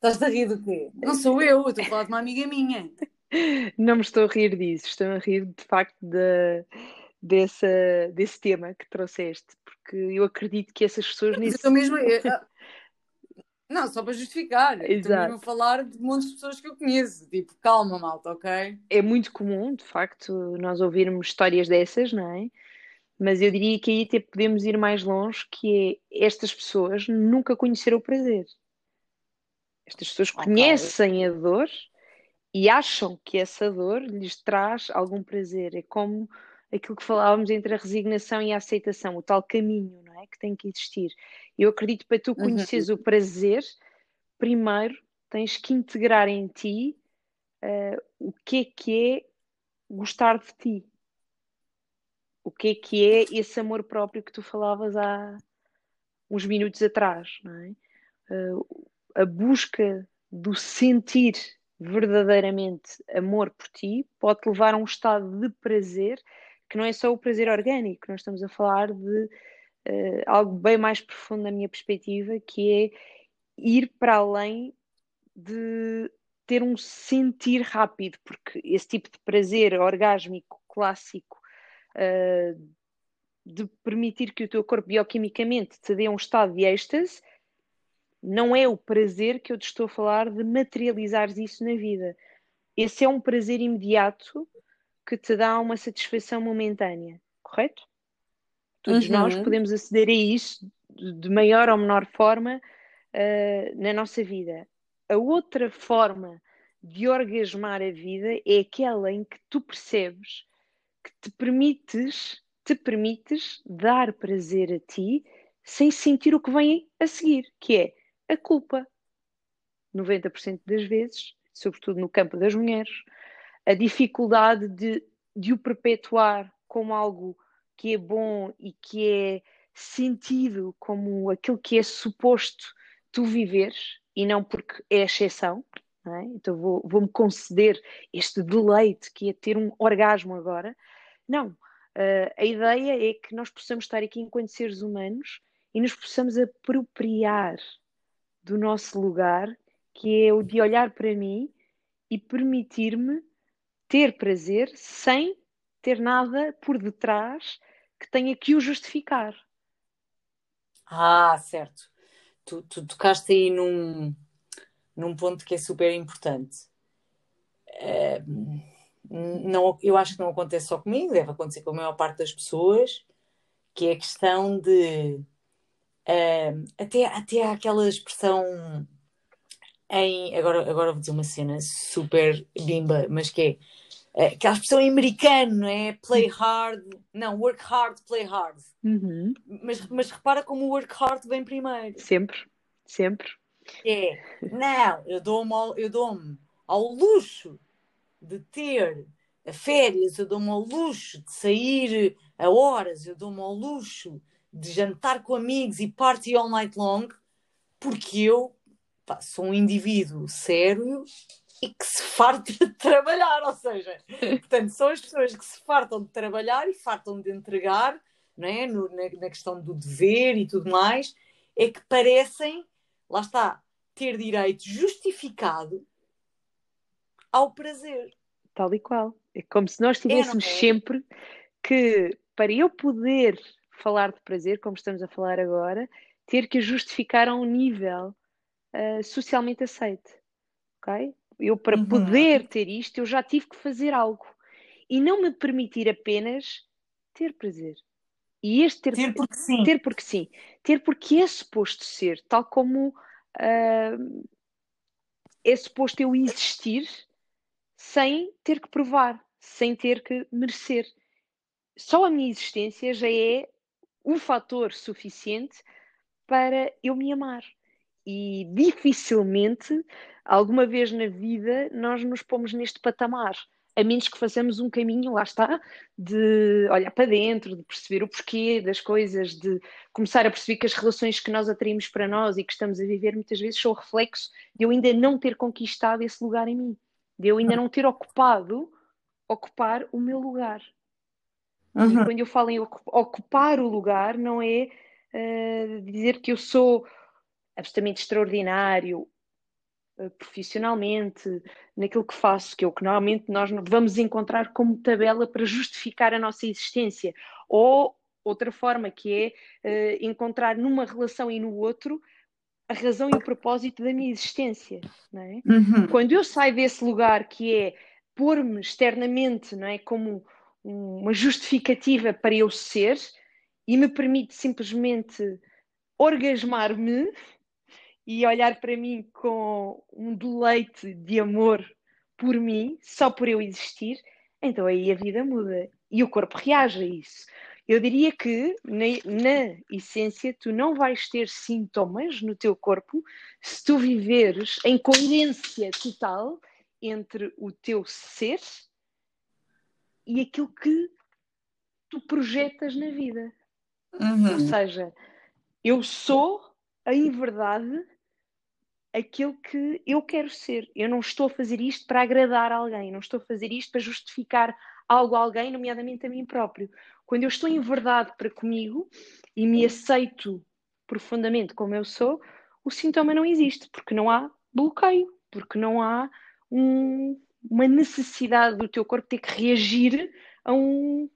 Estás a rir do quê? Não sou eu, estou a falar de uma amiga minha. Não me estou a rir disso, estou a rir de facto de, desse, desse tema que trouxeste, porque eu acredito que essas pessoas. Estou mesmo. Ah, não, só para justificar. Exato. Estou falar de de pessoas que eu conheço. Tipo, calma, malta, ok? É muito comum, de facto, nós ouvirmos histórias dessas, não é? Mas eu diria que aí até podemos ir mais longe, que é estas pessoas nunca conheceram o prazer. Estas pessoas okay. conhecem a dor e acham que essa dor lhes traz algum prazer. É como aquilo que falávamos entre a resignação e a aceitação, o tal caminho, não é? Que tem que existir. Eu acredito que para tu conheceres uhum. o prazer, primeiro tens que integrar em ti uh, o que é que é gostar de ti. O que é que é esse amor próprio que tu falavas há uns minutos atrás, não é? Uh, a busca do sentir verdadeiramente amor por ti pode levar a um estado de prazer que não é só o prazer orgânico, nós estamos a falar de uh, algo bem mais profundo na minha perspectiva, que é ir para além de ter um sentir rápido, porque esse tipo de prazer orgásmico clássico uh, de permitir que o teu corpo bioquimicamente te dê um estado de êxtase não é o prazer que eu te estou a falar de materializares isso na vida. Esse é um prazer imediato que te dá uma satisfação momentânea, correto? Todos uhum. nós podemos aceder a isso de maior ou menor forma uh, na nossa vida. A outra forma de orgasmar a vida é aquela em que tu percebes que te permites, te permites dar prazer a ti sem sentir o que vem a seguir, que é a culpa. 90% das vezes, sobretudo no campo das mulheres, a dificuldade de, de o perpetuar como algo que é bom e que é sentido como aquilo que é suposto tu viveres e não porque é exceção. É? Então vou, vou-me conceder este deleite que é ter um orgasmo agora. Não. Uh, a ideia é que nós possamos estar aqui enquanto seres humanos e nos possamos apropriar do nosso lugar, que é o de olhar para mim e permitir-me ter prazer sem ter nada por detrás que tenha que o justificar. Ah, certo. Tu, tu tocaste aí num, num ponto que é super importante. Uh, não, eu acho que não acontece só comigo, deve acontecer com a maior parte das pessoas, que é a questão de uh, até, até aquela expressão em agora, agora vou dizer uma cena super bimba, mas que é uh, aquela expressão em americano, não é? Play hard, não, work hard, play hard. Uhum. Mas, mas repara como o work hard vem primeiro. Sempre, sempre. É, não, eu dou-me ao, eu dou ao luxo de ter férias, eu dou-me ao luxo de sair a horas, eu dou-me ao luxo de jantar com amigos e party all night long, porque eu pá, sou um indivíduo sério e que se farta de trabalhar, ou seja, portanto, são as pessoas que se fartam de trabalhar e fartam de entregar, não é? No, na, na questão do dever e tudo mais, é que parecem, lá está, ter direito justificado ao prazer. Tal e qual. É como se nós tivéssemos é, é? sempre que, para eu poder falar de prazer, como estamos a falar agora, ter que justificar a um nível uh, socialmente aceite. Ok? Eu, para uhum. poder ter isto, eu já tive que fazer algo. E não me permitir apenas ter prazer. E este ter, ter porque sim. Ter porque sim. Ter porque é suposto ser, tal como uh, é suposto eu existir sem ter que provar, sem ter que merecer. Só a minha existência já é um fator suficiente para eu me amar. E dificilmente, alguma vez na vida, nós nos pomos neste patamar. A menos que façamos um caminho, lá está, de olhar para dentro, de perceber o porquê das coisas, de começar a perceber que as relações que nós atraímos para nós e que estamos a viver muitas vezes são o reflexo de eu ainda não ter conquistado esse lugar em mim de eu ainda não ter ocupado ocupar o meu lugar. Uhum. E quando eu falo em ocupar o lugar, não é uh, dizer que eu sou absolutamente extraordinário profissionalmente naquilo que faço, que é o que normalmente nós vamos encontrar como tabela para justificar a nossa existência. Ou outra forma, que é uh, encontrar numa relação e no outro a razão e o propósito da minha existência. É? Uhum. Quando eu saio desse lugar que é pôr-me externamente não é, como uma justificativa para eu ser e me permite simplesmente orgasmar-me e olhar para mim com um deleite de amor por mim, só por eu existir, então aí a vida muda e o corpo reage a isso. Eu diria que, na, na, essência, tu não vais ter sintomas no teu corpo se tu viveres em coerência total entre o teu ser e aquilo que tu projetas na vida. Uhum. Ou seja, eu sou, em verdade, aquilo que eu quero ser. Eu não estou a fazer isto para agradar alguém, não estou a fazer isto para justificar algo a alguém, nomeadamente a mim próprio. Quando eu estou em verdade para comigo e me aceito profundamente como eu sou, o sintoma não existe, porque não há bloqueio, porque não há um, uma necessidade do teu corpo ter que reagir a, um,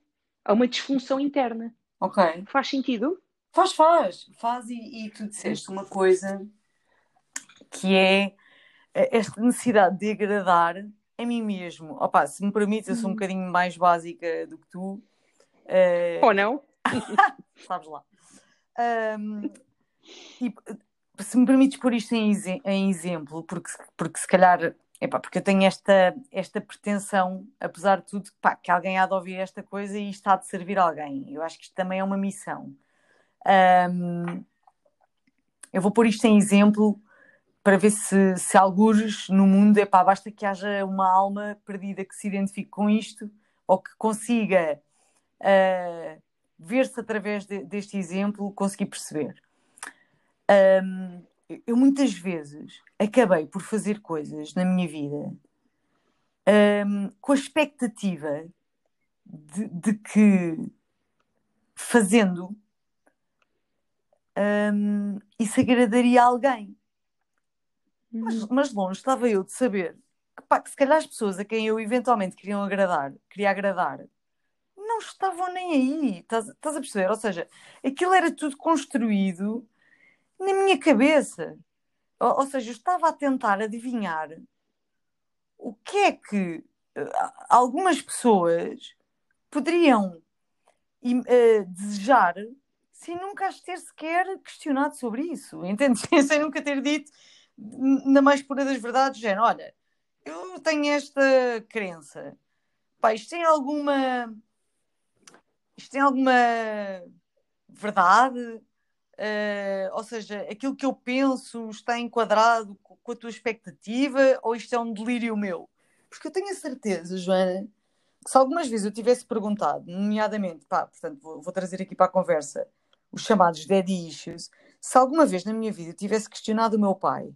a uma disfunção interna. Ok. Faz sentido? Faz, faz. Faz e, e tu disseste uma coisa que é esta necessidade de agradar a mim mesmo. Opa, se me permites, eu sou um uhum. bocadinho mais básica do que tu, Uh... Ou não? Sabes lá. Um, e, se me permites pôr isto em, em exemplo, porque, porque se calhar Epá, porque eu tenho esta, esta pretensão, apesar de tudo, pá, que alguém há de ouvir esta coisa e está de servir alguém. Eu acho que isto também é uma missão. Um, eu vou pôr isto em exemplo para ver se, se algures no mundo, epá, basta que haja uma alma perdida que se identifique com isto ou que consiga uh, ver-se através de, deste exemplo, consegui perceber. Um, eu muitas vezes acabei por fazer coisas na minha vida um, com a expectativa de, de, que fazendo um, isso agradaria a alguém. Mas, Uhum. mas longe estava eu de saber que, pá, que se calhar as pessoas a quem eu eventualmente queria agradar, queria agradar, não estavam nem aí. Estás, estás a perceber? Ou seja, aquilo era tudo construído na minha cabeça. Ou, ou seja, eu estava a tentar adivinhar o que é que eh, algumas pessoas poderiam eh, desejar sem nunca as ter sequer questionado sobre isso. Entendes? sem nunca ter dito, na mais pura das verdades, género, olha, eu tenho esta crença. Pá, isto tem alguma. Isto tem alguma verdade? Eh, ou seja, aquilo que eu penso está enquadrado co- com a tua expectativa ou isto é um delírio meu? Porque eu tenho a certeza, Joana, que se algumas vezes eu tivesse perguntado, nomeadamente, pá, portanto, vou, vou trazer aqui para a conversa os chamados daddy issues, se alguma vez na minha vida eu tivesse questionado o meu pai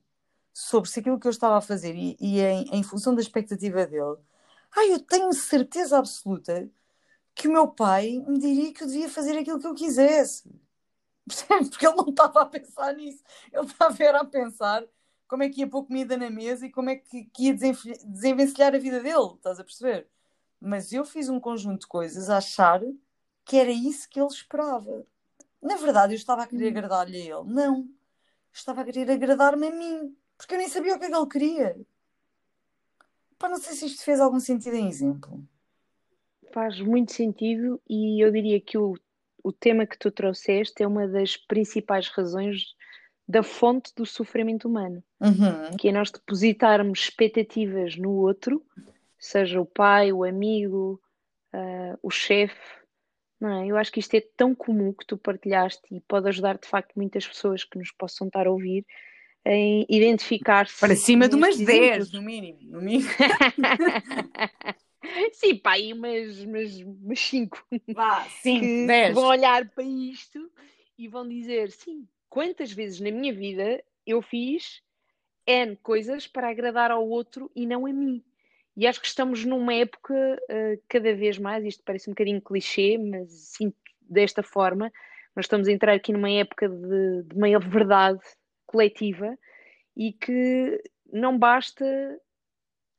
sobre se aquilo que eu estava a fazer e, e em, em função da expectativa dele, ai, eu tenho certeza absoluta que o meu pai me diria que eu devia fazer aquilo que eu quisesse. Porque ele não estava a pensar nisso. Ele estava a pensar como é que ia pôr comida na mesa e como é que, que ia desenvencilhar a vida dele. Estás a perceber? Mas eu fiz um conjunto de coisas a achar que era isso que ele esperava. Na verdade, eu estava a querer Hum. agradar-lhe a ele. Não. Estava a querer agradar-me a mim. Porque eu nem sabia o que é que ele queria. Pá, não sei se isto fez algum sentido em exemplo. Faz muito sentido e eu diria que o, o tema que tu trouxeste é uma das principais razões da fonte do sofrimento humano, Uhum. que é nós depositarmos expectativas no outro, seja o pai, o amigo, ah, o chefe, não é? Eu acho que isto é tão comum que tu partilhaste e pode ajudar de facto muitas pessoas que nos possam estar a ouvir em identificar-se Para cima de umas nestes 10, exemplos. no mínimo. No mínimo. Sim, pá, aí umas, umas, umas cinco Vá, que, 5, que 10. vão olhar para isto e vão dizer: sim, quantas vezes na minha vida eu fiz N coisas para agradar ao outro e não a mim. E acho que estamos numa época uh, cada vez mais, isto parece um bocadinho clichê, mas sinto desta forma, nós estamos a entrar aqui numa época de, de maior verdade coletiva e que não basta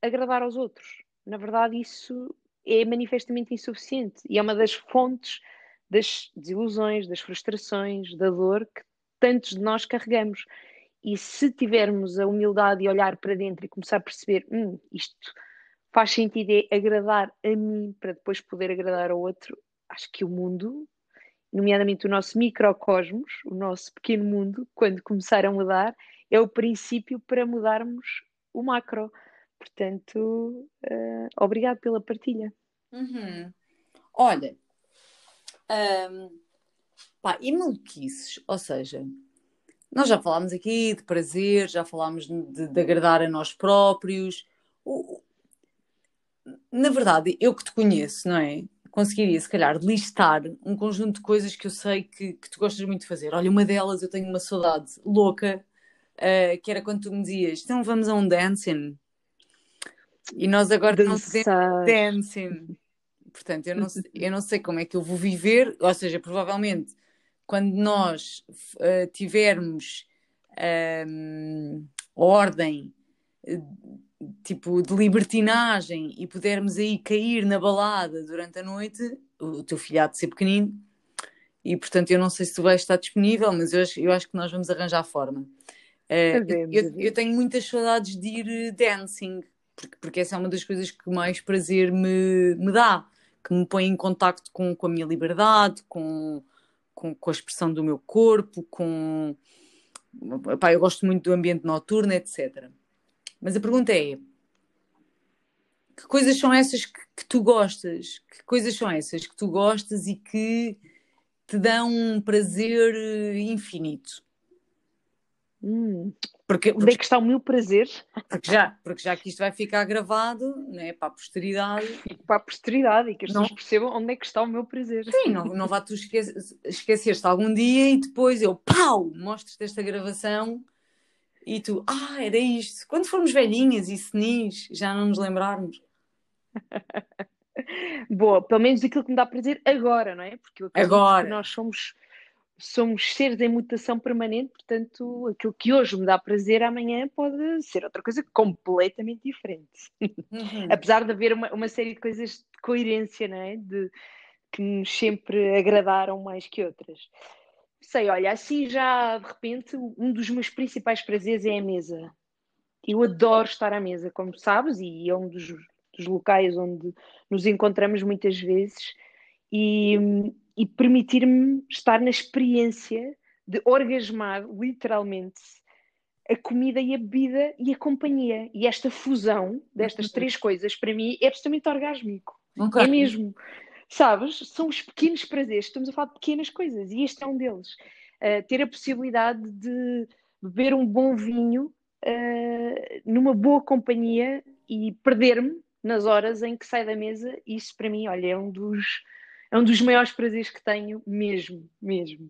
agradar aos outros. Na verdade, isso é manifestamente insuficiente e é uma das fontes das desilusões, das frustrações, da dor que tantos de nós carregamos. E se tivermos a humildade de olhar para dentro e começar a perceber, hum, isto faz sentido é agradar a mim para depois poder agradar ao outro, acho que o mundo, nomeadamente o nosso microcosmos, o nosso pequeno mundo, quando começar a mudar, é o princípio para mudarmos o macro. Portanto, uh, obrigado pela partilha. Uhum. Olha, um, pá, e maluquices, ou seja, nós já falámos aqui de prazer, já falámos de, de agradar a nós próprios. O, na verdade, eu que te conheço, não é? Conseguiria, se calhar, listar um conjunto de coisas que eu sei que, que tu gostas muito de fazer. Olha, uma delas eu tenho uma saudade louca, uh, que era quando tu me dizias: então vamos a um dancing. E nós agora Dançar. não dancing. Portanto, eu não, eu não sei como é que eu vou viver, ou seja, provavelmente quando nós uh, tivermos um, ordem tipo de libertinagem e pudermos aí cair na balada durante a noite, o teu de ser pequenino e portanto eu não sei se tu vais estar disponível, mas eu acho, eu acho que nós vamos arranjar forma. Uh, Sabemos, eu, eu, tenho muitas saudades de ir dancing, porque, porque essa é uma das coisas que mais prazer me, me dá, que me põe em contacto com, com a minha liberdade, com, com, com a expressão do meu corpo, com. Epá, eu gosto muito do ambiente noturno, etc. Mas a pergunta é: que coisas são essas que, que, tu gostas? Que coisas são essas que tu gostas e que te dão um prazer eh, infinito? Hum. Porque, Onde é que está o meu prazer? Porque já, porque já que isto vai ficar gravado né, para a posteridade. E para a posteridade e que as não. pessoas percebam onde é que está o meu prazer. Sim, não, não vá tu esquecer, esquecer-te algum dia e depois eu, pau, mostro-te esta gravação e tu, ah, era isto. Quando formos velhinhas e senis, já não nos lembrarmos. Boa, pelo menos aquilo que me dá prazer agora, não é? Porque eu agora. nós somos somos seres em mutação permanente, portanto, aquilo que hoje me dá prazer, amanhã pode ser outra coisa completamente diferente. Uhum. Apesar de haver uma, uma, série de coisas de coerência, não é? De, que nos sempre agradaram mais que outras. Sei, olha, assim já de repente, um dos meus principais prazeres é a mesa. Eu adoro estar à mesa, como sabes, e é um dos, dos locais onde nos encontramos muitas vezes. E, e permitir-me estar na experiência de orgasmar, literalmente, a comida e a bebida e a companhia. E esta fusão destas uhum. três coisas, para mim, é absolutamente orgásmico. Okay. É mesmo. Sabes? São os pequenos prazeres. Estamos a falar de pequenas coisas e este é um deles. Uh, ter a possibilidade de beber um bom vinho uh, numa boa companhia e perder-me nas horas em que sai da mesa, isso para mim, olha, é um dos é um dos maiores prazeres que tenho, mesmo, mesmo.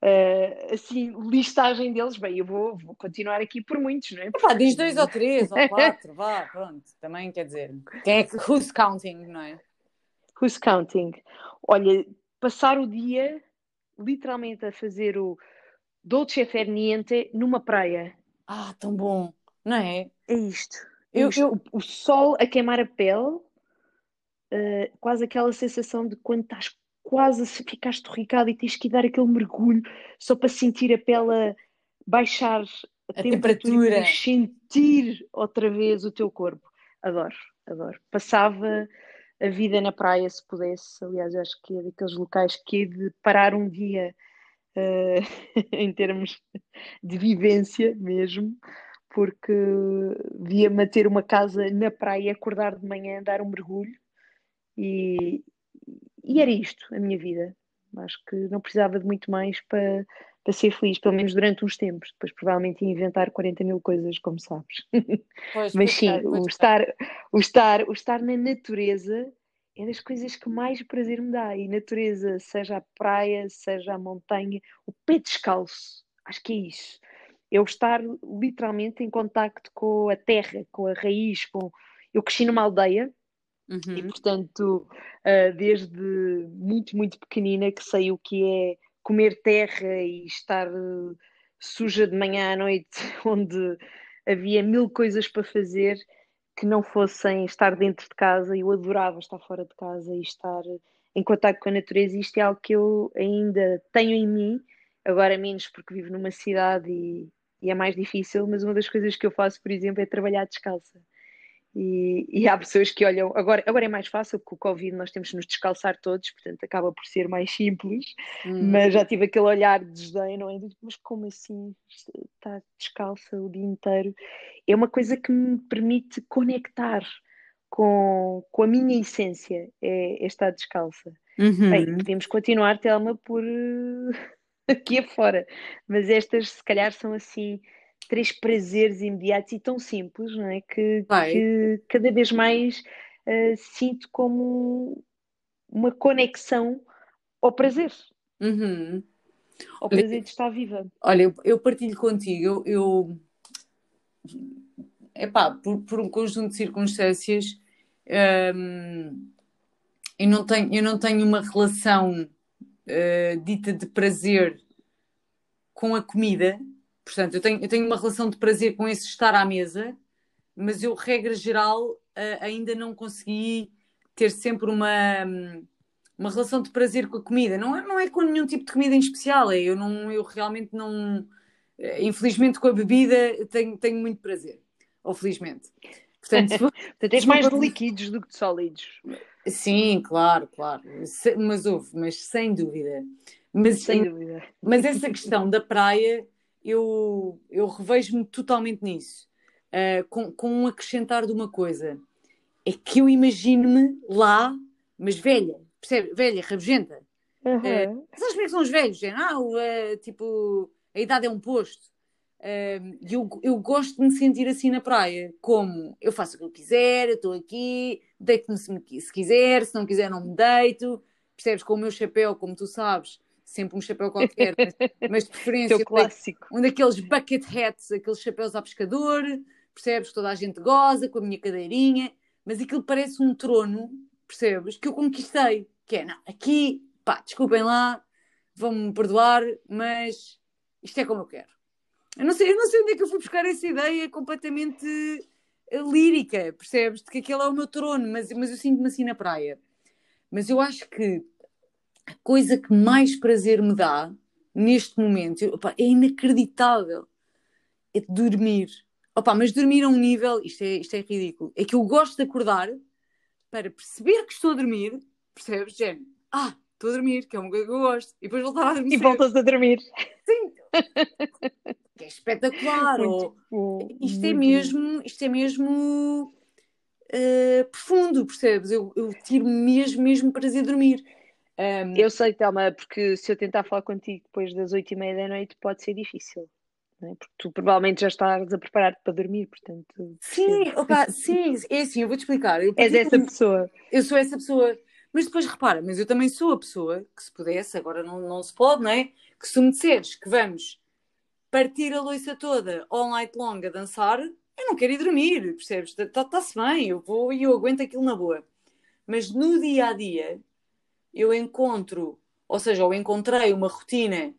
Uh, assim, listagem deles, bem, eu vou, vou, continuar aqui por muitos, não é? Vá, diz dois ou três ou quatro, vá, pronto, também quer dizer, quem é que, who's counting, não é? Who's counting? Olha, passar o dia literalmente a fazer o dolce far niente numa praia. Ah, tão bom, não é? É isto. É eu, isto. Eu... O, o sol a queimar a pele, uh, quase aquela sensação de quando estás quase a ficar estorricado e tens que dar aquele mergulho só para sentir a pele baixar a, a temperatura, temperatura. sentir outra vez o teu corpo. Adoro, adoro. Passava a vida na praia se pudesse. Aliás, acho que é daqueles locais que é de parar um dia uh, em termos de vivência mesmo, porque via-me ter uma casa na praia, acordar de manhã, dar um mergulho e, e era isto a minha vida. Acho que não precisava de muito mais para, para ser feliz, pelo menos durante uns tempos. Depois, provavelmente, ia inventar 40 mil coisas, como sabes. Pois, Mas sim, o, estar, o, estar, o estar na natureza é das coisas que mais prazer me dá. E natureza, seja a praia, seja a montanha, o pé descalço, acho que é isso. É o estar literalmente em contacto com a terra, com a raiz. Com... Eu cresci numa aldeia Uhum. E, portanto, uh, desde muito, muito pequenina que sei o que é comer terra e estar uh, suja de manhã à noite, onde havia mil coisas para fazer que não fossem estar dentro de casa. Eu adorava estar fora de casa e estar em contato com a natureza. Isto é algo que eu ainda tenho em mim, agora menos porque vivo numa cidade e, e é mais difícil, mas uma das coisas que eu faço, por exemplo, é trabalhar descalça. E, e, há pessoas que olham, agora, agora é mais fácil porque o Covid nós temos de nos descalçar todos, portanto acaba por ser mais simples, hum. mas já tive aquele olhar de desdém, não é? Mas como assim está descalça o dia inteiro? É uma coisa que me permite conectar com, com a minha essência, é, é estar descalça. Uhum. Bem, podemos continuar, Telma, por aqui afora, mas estas se calhar são assim três prazeres imediatos e tão simples, não é? Que, que cada vez mais uh, sinto como uma conexão ao prazer. Uhum. Ao prazer de estar viva. Olha, eu, eu partilho contigo, eu, eu epá, por, por um conjunto de circunstâncias, hum, eu, não tenho, eu não tenho uma relação uh, dita de prazer com a comida, Portanto, eu tenho, eu tenho uma relação de prazer com esse estar à mesa, mas eu, regra geral, ainda não consegui ter sempre uma, uma relação de prazer com a comida. Não é, não é com nenhum tipo de comida em especial, é, eu, não, eu realmente não. Uh, infelizmente, com a bebida tenho, tenho muito prazer. Ou felizmente. Portanto, tens mais de líquidos do que de sólidos. Sim, claro, claro. Mas houve, mas sem dúvida. Mas, sem dúvida. Mas essa questão da praia eu, eu revejo-me totalmente nisso. Uh, com, com um acrescentar de uma coisa. É que eu imagino-me lá, mas velha, percebe? Velha, rabugenta. Uhum. Uh, sabes como é que são os velhos? Ah, uh, tipo, a idade é um posto. Uh, eu, eu gosto de me sentir assim na praia, como eu faço o que eu quiser, eu estou aqui, deito-me se, se quiser, se não quiser não me deito, percebes? Com o meu chapéu, como tu sabes, sempre um chapéu qualquer, mas, mas de preferência clássico. um daqueles bucket hats, aqueles chapéus a pescador, percebes? Toda a gente goza com a minha cadeirinha, mas aquilo parece um trono, percebes? Que eu conquistei, que é, não, aqui, pá, desculpem lá, vão-me perdoar, mas isto é como eu quero. Eu não sei, eu não sei onde é que eu fui buscar essa ideia completamente eh, lírica, percebes? De que aquele é o meu trono, mas, mas eu sinto-me assim na praia. Mas eu acho que a coisa que mais prazer me dá neste momento opa, é inacreditável. É dormir. Opa, mas dormir a um nível, isto é, isto é ridículo, é que eu gosto de acordar para perceber que estou a dormir, percebes? Género, ah, estou a dormir, que é uma coisa que eu gosto, e depois voltar a dormir. E voltas a dormir. Sim. que é espetacular. Muito, ou, isto, é mesmo, isto é mesmo uh, profundo, percebes? Eu, eu tiro mesmo, mesmo prazer dormir. Um... Eu sei, Thelma, porque se eu tentar falar contigo depois das oito e meia da noite pode ser difícil. É? Porque tu provavelmente já estás a preparar-te para dormir, portanto. Sim, opa, sim, é assim, eu vou-te explicar. Eu, És essa pessoa. Eu sou essa pessoa. Mas depois repara, mas eu também sou a pessoa que, se pudesse, agora não, não se pode, não é? Que se tu me disseres que vamos partir a loiça toda all night long a dançar, eu não quero ir dormir, percebes? Está-se tá, bem, eu vou e eu aguento aquilo na boa. Mas no dia a dia, eu encontro, ou seja, eu encontrei uma rotina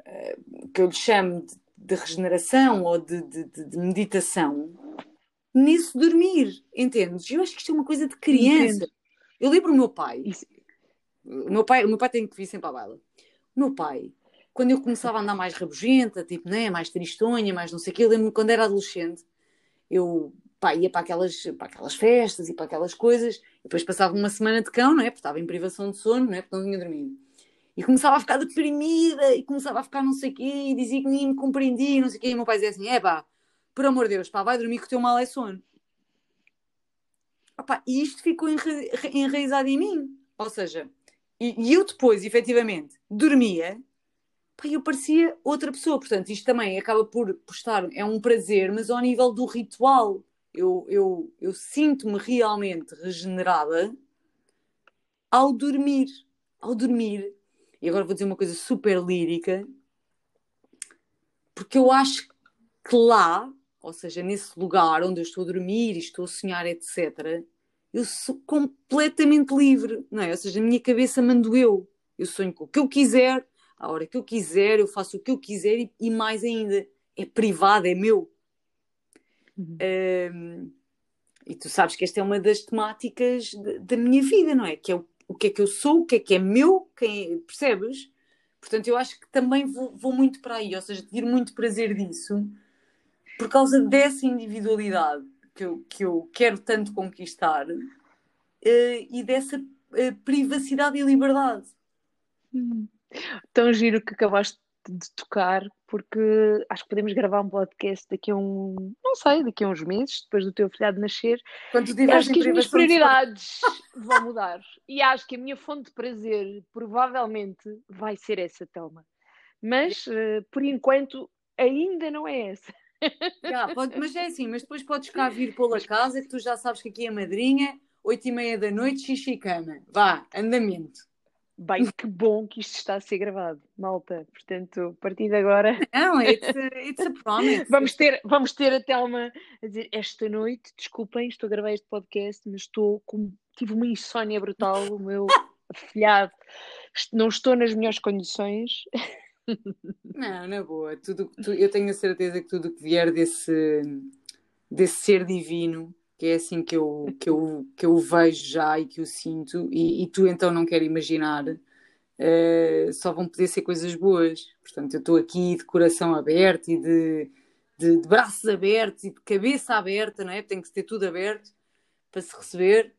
uh, que eu lhe chamo de, de regeneração ou de, de, de, meditação nisso dormir, entendes? Eu acho que isto é uma coisa de criança. Entendo. Eu lembro o meu pai, o meu pai, o meu pai tem que vir sempre à baila. O meu pai, quando eu começava a andar mais rabugenta, tipo, né, mais tristonha, mais não sei o quê, eu lembro-me quando era adolescente, eu pá, ia para aquelas, para aquelas festas e para aquelas coisas, e depois passava uma semana de cão, não é? Porque estava em privação de sono, não é? Porque não tinha dormido. E começava a ficar deprimida, e começava a ficar não sei o quê, e dizia que nem me compreendia, não sei o quê, e o meu pai dizia assim, é pá, por amor de Deus, pá, vai dormir que o teu mal é sono. Opa, e isto ficou enra enraizado em mim. Ou seja, e, e eu depois, efetivamente, dormia, pá, eu parecia outra pessoa. Portanto, isto também acaba por, por estar, é um prazer, mas ao nível do ritual eu, eu, eu sinto-me realmente regenerada ao dormir. Ao dormir. E agora vou dizer uma coisa super lírica, porque eu acho que lá, ou seja, nesse lugar onde eu estou a dormir e estou a sonhar, etc., eu sou completamente livre, não é? Ou seja, a minha cabeça mando eu. Eu sonho com o que eu quiser, a hora que eu quiser, eu faço o que eu quiser e, e mais ainda, é privado, é meu. Uhum. Um, e tu sabes que esta é uma das temáticas da minha vida, não é? Que é o, o, que é que eu sou, o que é que é meu, quem é, percebes? Portanto, eu acho que também vou, vou muito para aí, ou seja, ter muito prazer disso, por causa dessa individualidade que eu, que eu quero tanto conquistar uh, e dessa uh, privacidade e liberdade. Hum. Tão giro que acabaste de tocar, porque acho que podemos gravar um podcast daqui a um, não sei, daqui a uns meses, depois do teu filhado nascer. Quando acho que as minhas prioridades vão mudar. E acho que a minha fonte de prazer provavelmente vai ser essa, Telma. Mas, uh, por enquanto, ainda não é essa. Já, pode, mas é assim, mas depois podes cá vir pela casa, que tu já sabes que aqui é madrinha, oito e meia da noite, xixi cama. Vá, andamento. Bem, que bom que isto está a ser gravado, malta. Portanto, a partir de agora. Não, it's a, it's a promise. vamos, ter, vamos ter a Telma a dizer: esta noite, desculpem, estou a gravar este podcast, mas estou com. tive uma insónia brutal, o meu afilhado, não estou nas melhores condições. Não, na boa. Tudo, tu, eu tenho a certeza que tudo que vier desse, desse ser divino que é assim que eu, que eu, que eu vejo já e que eu sinto, e, e tu então não quero imaginar, uh, só vão poder ser coisas boas. Portanto, eu estou aqui de coração aberto e de, de, de, braços abertos e de cabeça aberta, não é? Tem que ter tudo aberto para se receber.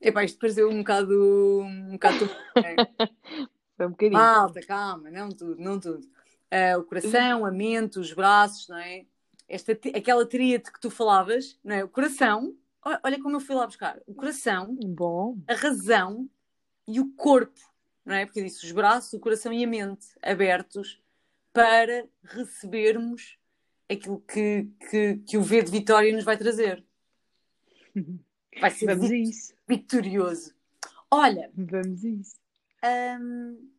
Epá, isto pareceu um bocado. Um bocado. É? Foi um bocadinho. Alta, calma, não tudo, não tudo. Uh, o coração, a mente, os braços, não é? Esta, aquela tríade que tu falavas, não é? O coração, olha como eu fui lá buscar, o coração, Bom. a razão e o corpo, não é? Porque eu disse os braços, o coração e a mente abertos para recebermos aquilo que, que, que o V de Vitória nos vai trazer. Vai ser Vamos vit isso. vitorioso. Olha, Vamos isso. Hum,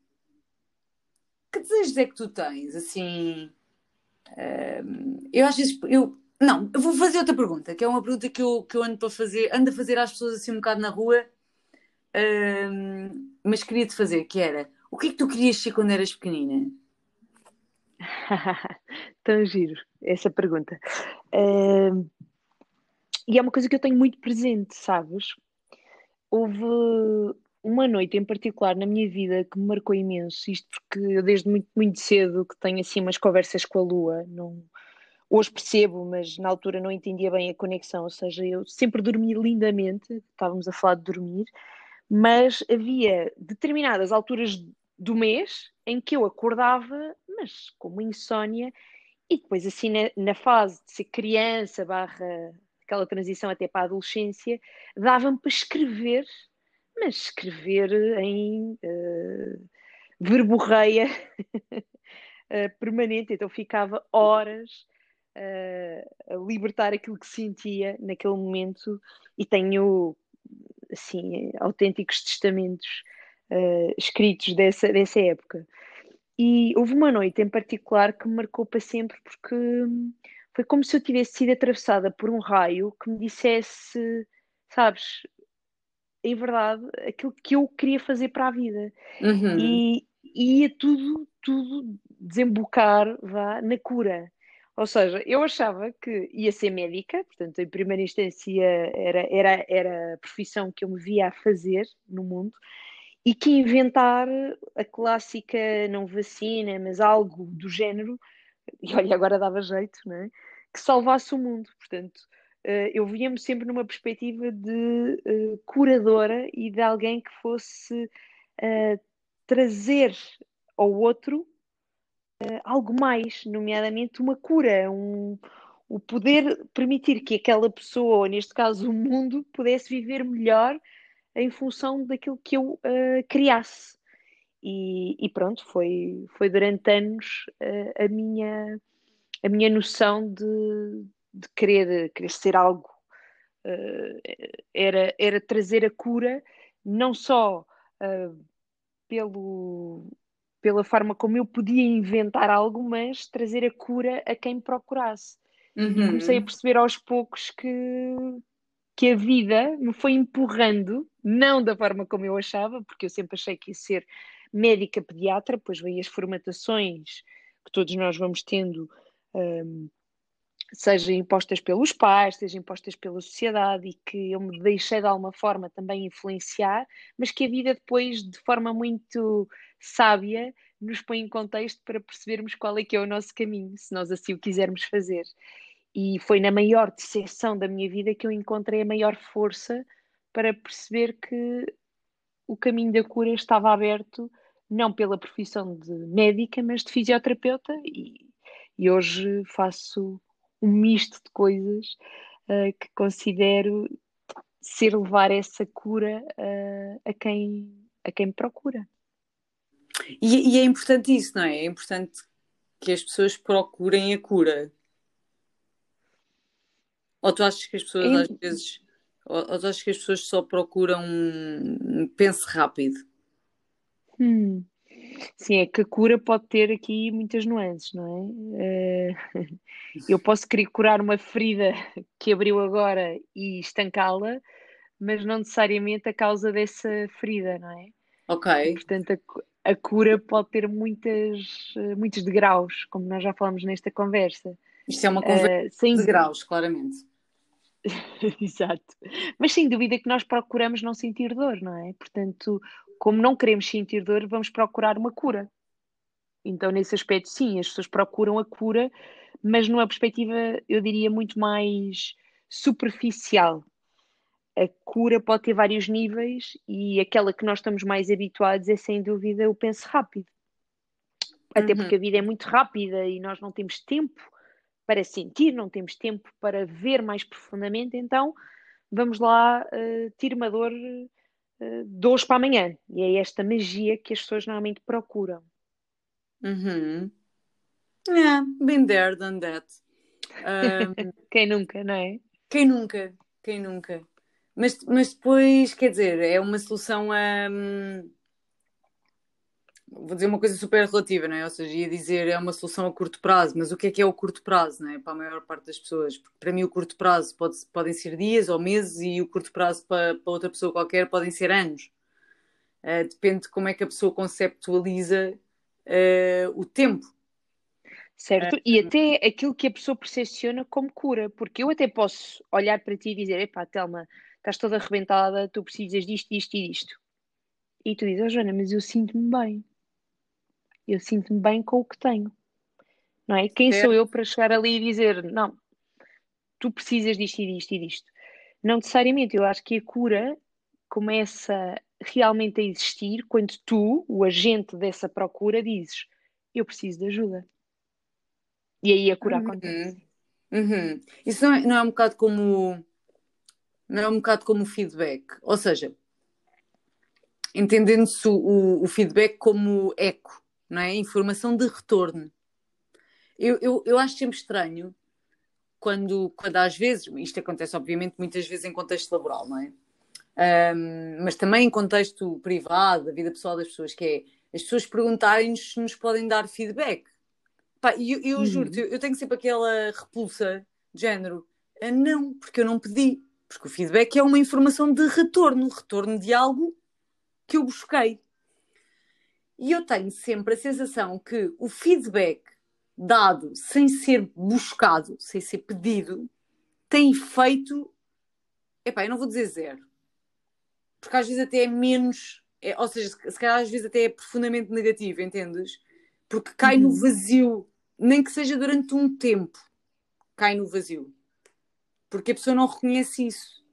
que desejos é que tu tens, assim, eu às vezes. Eu, não, eu vou fazer outra pergunta, que é uma pergunta que eu, que eu ando, para fazer, ando a fazer às pessoas assim um bocado na rua, mas queria-te fazer, que era O que é que tu querias ser quando eras pequenina? Tão giro, essa pergunta. Uh, e é uma coisa que eu tenho muito presente, sabes? Houve uma noite em particular na minha vida que me marcou imenso, isto porque eu desde muito, muito cedo que tenho assim umas conversas com a Lua, não, hoje percebo, mas na altura não entendia bem a conexão, ou seja, eu sempre dormi lindamente, estávamos a falar de dormir, mas havia determinadas alturas do mês em que eu acordava, mas com uma insónia, e depois assim na, na fase de ser criança barra aquela transição até para a adolescência, dava-me para escrever mas escrever em uh, verborreia uh, permanente, então ficava horas a libertar aquilo que sentia naquele momento e tenho assim autênticos testamentos uh, escritos dessa, dessa época. E houve uma noite em particular que me marcou para sempre porque foi como se eu tivesse sido atravessada por um raio que me dissesse, sabes, em verdade, aquilo que eu queria fazer para a vida. Uhum. E, e ia tudo, tudo desembocar vá, na cura. Ou seja, eu achava que ia ser médica, portanto, em primeira instância era, era, era a profissão que eu me via a fazer no mundo, e que inventar a clássica, não vacina, mas algo do género, e olha, agora dava jeito, não é? Que salvasse o mundo. Portanto, uh, eu via-me sempre numa perspectiva de uh, curadora e de alguém que fosse uh, trazer ao outro algo mais, nomeadamente uma cura, um, o poder permitir que aquela pessoa, ou neste caso o mundo, pudesse viver melhor em função daquilo que eu criasse. E, e, pronto, foi, foi durante anos a, minha, a minha noção de, de querer, querer ser algo, uh, era, era trazer a cura, não só uh, pelo, pela forma como eu podia inventar algo, mas trazer a cura a quem me procurasse. Uhum. Comecei a perceber aos poucos que, que a vida me foi empurrando, não da forma como eu achava, porque eu sempre achei que ia ser médica pediatra, pois veio as formatações que todos nós vamos tendo um, seja impostas pelos pais, seja impostas pela sociedade e que eu me deixei de alguma forma também influenciar, mas que a vida depois, de forma muito sábia, nos põe em contexto para percebermos qual é que é o nosso caminho, se nós assim o quisermos fazer. E foi na maior decepção da minha vida que eu encontrei a maior força para perceber que o caminho da cura estava aberto não pela profissão de médica, mas de fisioterapeuta e, e hoje faço um misto de coisas uh, que considero ser levar essa cura uh, a, quem, a quem procura. E, e, é importante isso, não é? É importante que as pessoas procurem a cura. Ou tu achas que as pessoas é... às vezes. Ou, ou tu achas que as pessoas só procuram pense rápido? Hum. Sim, é que a cura pode ter aqui muitas nuances, não é? Uh, eu posso querer curar uma ferida que abriu agora e estancá-la, mas não necessariamente a causa dessa ferida, não é? Ok. Portanto, a, a, cura pode ter muitas, muitos degraus, como nós já falamos nesta conversa. Isto é uma conversa uh, sem... de degraus, claramente. Exato. Mas sem dúvida que nós procuramos não sentir dor, não é? Portanto, como não queremos sentir dor, vamos procurar uma cura. Então, nesse aspecto, sim, as pessoas procuram a cura, mas numa perspectiva, eu diria, muito mais superficial. A cura pode ter vários níveis e aquela que nós estamos mais habituados é, sem dúvida, o penso rápido. Até uhum. porque a vida é muito rápida e nós não temos tempo para sentir, não temos tempo para ver mais profundamente, então vamos lá, uh, tira uma dor de hoje para amanhã. E é esta magia que as pessoas normalmente procuram. Uhum. Yeah, been there, done that. Um, quem nunca, não é? Quem nunca, quem nunca. Mas, mas depois, quer dizer, é uma solução a. Um vou dizer uma coisa super relativa, não é? Ou seja, ia dizer é uma solução a curto prazo, mas o que é que é o curto prazo, não é? Para a maior parte das pessoas. Porque para mim o curto prazo pode, podem ser dias ou meses e o curto prazo para, para outra pessoa qualquer podem ser anos. Uh, depende de como é que a pessoa conceptualiza uh, o tempo. Certo? E até aquilo que a pessoa percepciona como cura, porque eu até posso olhar para ti e dizer: epá, Telma, estás toda arrebentada, tu precisas disto, disto e disto. E tu dizes: oh, Joana, mas eu sinto-me bem. Eu sinto-me bem com o que tenho. Não é? Quem certo. sou eu para chegar ali e dizer: não, tu precisas disto e disto e disto? Não necessariamente. Eu acho que a cura começa realmente a existir quando tu, o agente dessa procura, dizes: eu preciso de ajuda. E aí a cura uhum. acontece. Uhum. Isso não é, não é um bocado como não é um bocado como o feedback. Ou seja, entendendo-se o, o, feedback como eco, não é? Informação de retorno. Eu, eu, eu acho sempre estranho quando, quando às vezes, isto acontece obviamente muitas vezes em contexto laboral, não é? Um, mas também em contexto privado, da vida pessoal das pessoas, que é as pessoas perguntarem-nos se nos podem dar feedback. Pá, eu, eu uhum. juro-te, eu, eu tenho sempre aquela repulsa de género. Ah, não, porque eu não pedi. Porque o feedback é uma informação de retorno, retorno de algo que eu busquei. E eu tenho sempre a sensação que o feedback dado sem ser buscado, sem ser pedido, tem efeito. Epá, eu não vou dizer zero. Porque às vezes até é menos. É, ou seja, se calhar às vezes até é profundamente negativo, entendes? Porque cai uhum. no vazio, nem que seja durante um tempo, cai no vazio porque a pessoa não reconhece isso.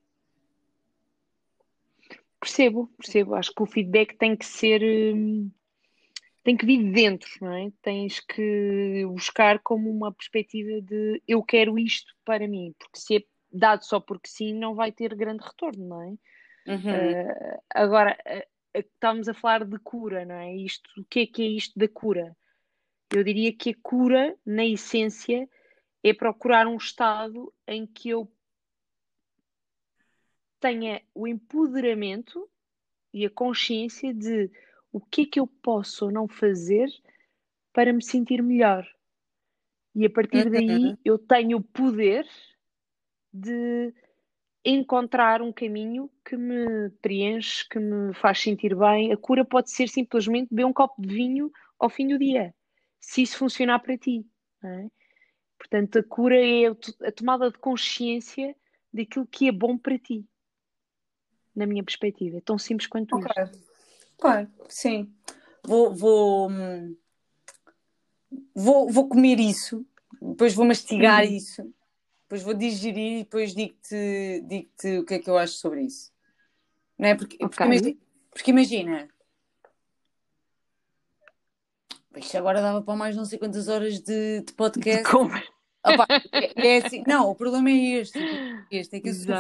Percebo, percebo. Acho que o feedback tem que ser. Hum, tem que vir de dentro, não é? Tens que buscar como uma perspectiva de eu quero isto para mim, porque se é dado só porque sim, não vai ter grande retorno, não é? Uhum. Uh, agora, uh, estamos a falar de cura, não é? Isto, o que é que é isto da cura? Eu diria que a cura, na essência, é procurar um estado em que eu tenha o empoderamento e a consciência de o que é que eu posso ou não fazer para me sentir melhor. E a partir daí uhum. eu tenho o poder de encontrar um caminho que me preenche, que me faz sentir bem. A cura pode ser simplesmente beber um copo de vinho ao fim do dia, se isso funcionar para ti. É? Portanto, a cura é a tomada de consciência daquilo que é bom para ti, na minha perspectiva. É tão simples quanto okay. isso. Claro, sim. Vou, vou, vou, vou comer isso, depois vou mastigar hum. isso, depois vou digerir e depois digo-te digo o que é que eu acho sobre isso. Não é? Porque, okay. porque, imagina, porque imagina isto agora dava para mais não sei quantas horas de, de podcast. Como? Opa, é, é assim, não, o problema é este. este é que eu sou,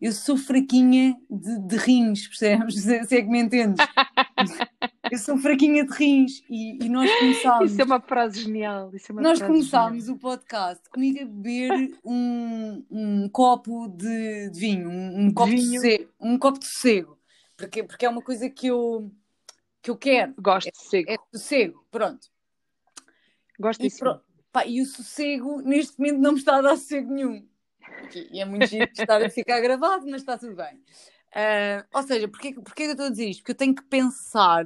eu sou fraquinha de, de rins, percebes? Se é que me entendes. eu sou fraquinha de rins e, e nós começámos. Isso é uma frase genial. É uma nós começámos genial. o podcast comigo a beber um, um copo de, de vinho, um, um copo vinho. de sossego, um copo de sossego, porque, porque é uma coisa que eu que eu quero. Gosto de sossego. É, é sossego, pronto. Gosto disso. Pá, e o sossego, neste momento, não me está a dar sossego nenhum. E é muito giro estar a ficar gravado, mas está tudo bem. Uh, ou seja, porquê, porquê que eu estou a dizer isto? Porque eu tenho que pensar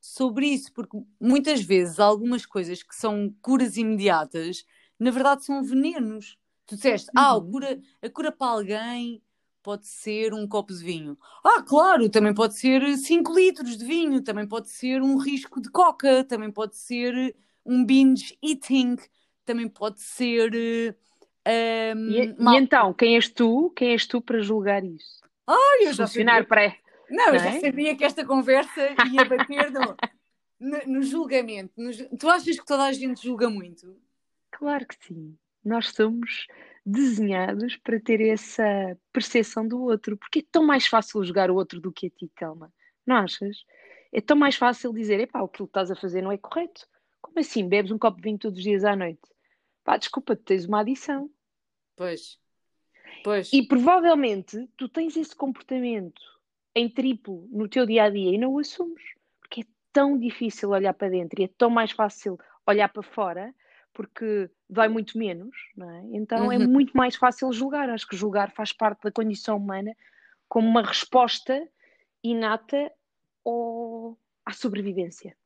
sobre isso, porque muitas vezes algumas coisas que são curas imediatas, na verdade são venenos. Tu disseste, uhum. ah, a cura, a cura para alguém pode ser um copo de vinho. Ah, claro, também pode ser 5 litros de vinho, também pode ser um risco de coca, também pode ser um binge eating, também pode ser. Um, e, e, então, quem és tu? Quem és tu para julgar isso? Ah, eu já sabia. Pré. Não, eu já é? sabia que esta conversa ia bater no, no, no julgamento. No, tu achas que toda a gente julga muito? Claro que sim. Nós somos desenhados para ter essa percepção do outro. Porque é tão mais fácil jogar o outro do que a ti, Telma. Não achas? É tão mais fácil dizer, epá, aquilo que estás a fazer não é correto. Como assim? Bebes um copo de vinho todos os dias à noite? Pá, desculpa, tu tens uma adição. Pois. Pois. E provavelmente tu tens esse comportamento em triplo no teu dia a dia e não o assumes. Porque é tão difícil olhar para dentro e é tão mais fácil olhar para fora porque dói muito menos, é? Então é uhum. é muito mais fácil julgar. Acho que julgar faz parte da condição humana como uma resposta inata ao, à sobrevivência.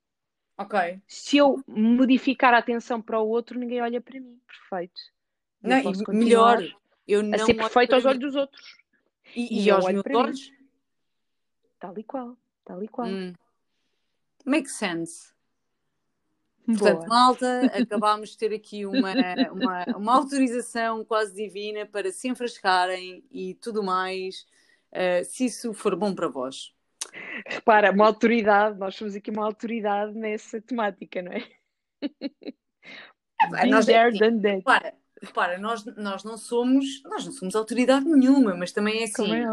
Ok. Se eu modificar a atenção para o outro, ninguém olha para mim. Perfeito. Eu Não, posso melhor, eu não a ser perfeito aos olhos dos outros. E, e e aos olho meus para mim. olhos? Tal e qual. Tal e qual. Hum. Make sense. Boa. Portanto, malta, acabámos de ter aqui uma, uma, uma autorização quase divina para se enfrascarem e tudo mais, eh, se isso for bom para vós. Repara, uma autoridade, nós somos aqui uma autoridade nessa temática, não é? Nós- there, sim. done that. Repara, repara nós, nós não somos nós não somos autoridade nenhuma, mas também é assim. É.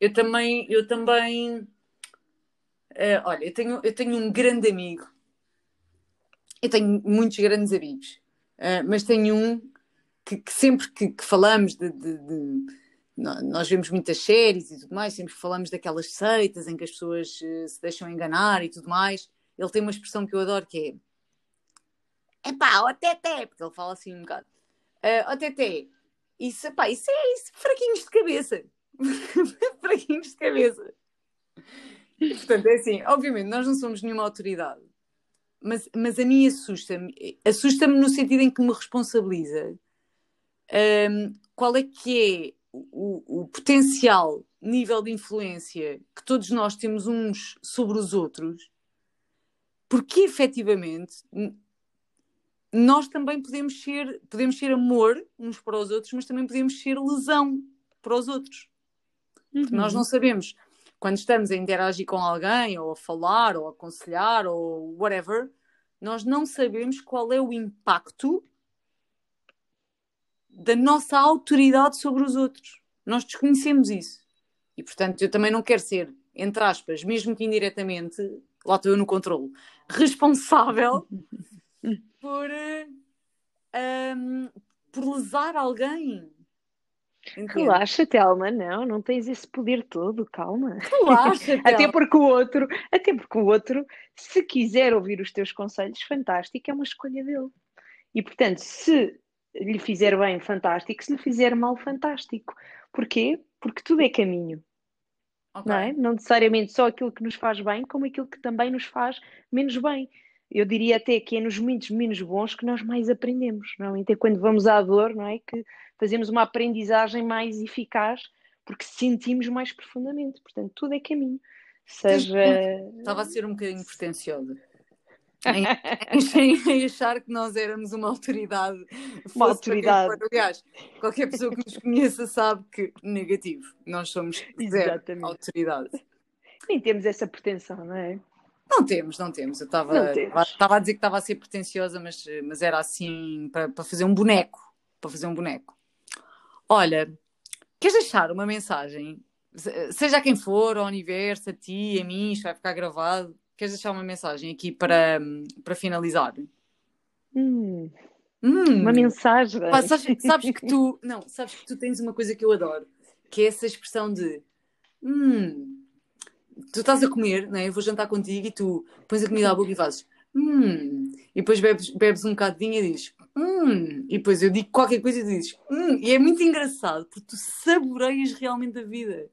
Eu também, eu também, eh, olha, eu tenho, eu tenho um grande amigo. Eu tenho muitos grandes amigos, eh, mas tenho um que, que sempre que, que falamos de, de- de- nó- nós vemos muitas séries e tudo mais, sempre falamos daquelas seitas em que as pessoas eh, se deixam enganar e tudo mais. Ele tem uma expressão que eu adoro que é epá, ó Teté, porque ele fala assim um bocado. Eh, Ó Teté, isso, epá, isso é isso, fraquinhos de cabeça. fraquinhos de cabeça. Portanto, é assim, obviamente, nós não somos nenhuma autoridade, mas, mas a mim assusta-me. Assusta-me no sentido em que me responsabiliza. Hum, qual é que é o, o potencial nível de influência que todos nós temos uns sobre os outros? Porque efetivamente nós também podemos ser, podemos ser amor uns para os outros, mas também podemos ser lesão para os outros. Porque nós Uhum. não sabemos quando estamos a interagir com alguém, ou a falar, ou a aconselhar, ou whatever, nós não sabemos qual é o impacto da nossa autoridade sobre os outros. Nós desconhecemos isso. E portanto, eu também não quero ser, entre aspas, mesmo que indiretamente, lá estou eu no controle, responsável por, eh, ahm, por lesar alguém. Entende? Relaxa, Telma, não, não tens esse poder todo, calma. Relaxa, Até porque o outro, até porque o outro, se quiser ouvir os teus conselhos, fantástico, é uma escolha dele. E portanto, se lhe fizer bem, fantástico, se lhe fizer mal, fantástico. Porquê? Porque tudo é caminho, Ok. não é? Não necessariamente só aquilo que nos faz bem, como aquilo que também nos faz menos bem. Eu diria até que é nos momentos menos bons que nós mais aprendemos. Normalmente é quando vamos à dor, não é? Que fazemos uma aprendizagem mais eficaz, porque sentimos mais profundamente. Portanto, tudo é caminho. Seja. Estava a ser um bocadinho pretenciosa. Em, em- achar que nós éramos uma autoridade. para autoridade. for. Aliás, qualquer pessoa que nos conheça sabe que negativo. Nós somos zero Exatamente. autoridade. Nem temos essa pretensão, não é? Não temos, não temos. Eu estava a dizer que estava a ser pretenciosa, mas, mas era assim para, para fazer um boneco. Para fazer um boneco. Olha, queres deixar uma mensagem? Se- Seja a quem for, ao universo, a ti, a mim, isto vai ficar gravado. Queres deixar uma mensagem aqui para, para finalizar? Hum, Hum, uma mensagem. pá, sabes, sabes que tu, não, sabes que tu tens uma coisa que eu adoro, que é essa expressão de hum, tu estás a comer, né? eu vou jantar contigo e tu pões a comida à boca e fazes hum, e depois bebes, bebes um bocado de vinho e dizes hum, e depois eu digo qualquer coisa e tu dizes hum, e é muito engraçado porque tu saboreias realmente a vida.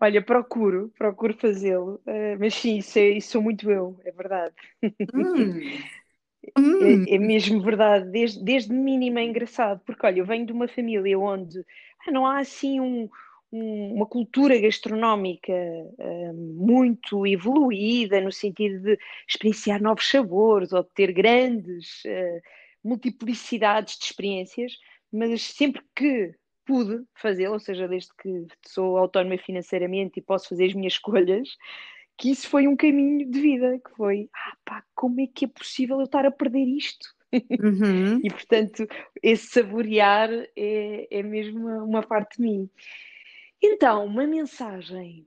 Olha, procuro, procuro fazê-lo. eh, mas sim, isso, é, isso sou muito eu, é verdade. Hum, hum, É, é mesmo verdade, desde, desde mínima é engraçado, porque olha, eu venho de uma família onde ah, não há assim um- um- uma cultura gastronómica ah, muito evoluída no sentido de experienciar novos sabores ou de ter grandes ah, multiplicidades de experiências, mas sempre que pude fazê-lo, ou seja, desde que sou autónoma financeiramente e posso fazer as minhas escolhas, que isso foi um caminho de vida, que foi, ah pá, como é que é possível eu estar a perder isto? uhum. E portanto, esse saborear é, é mesmo uma, uma parte de mim. Então, uma mensagem.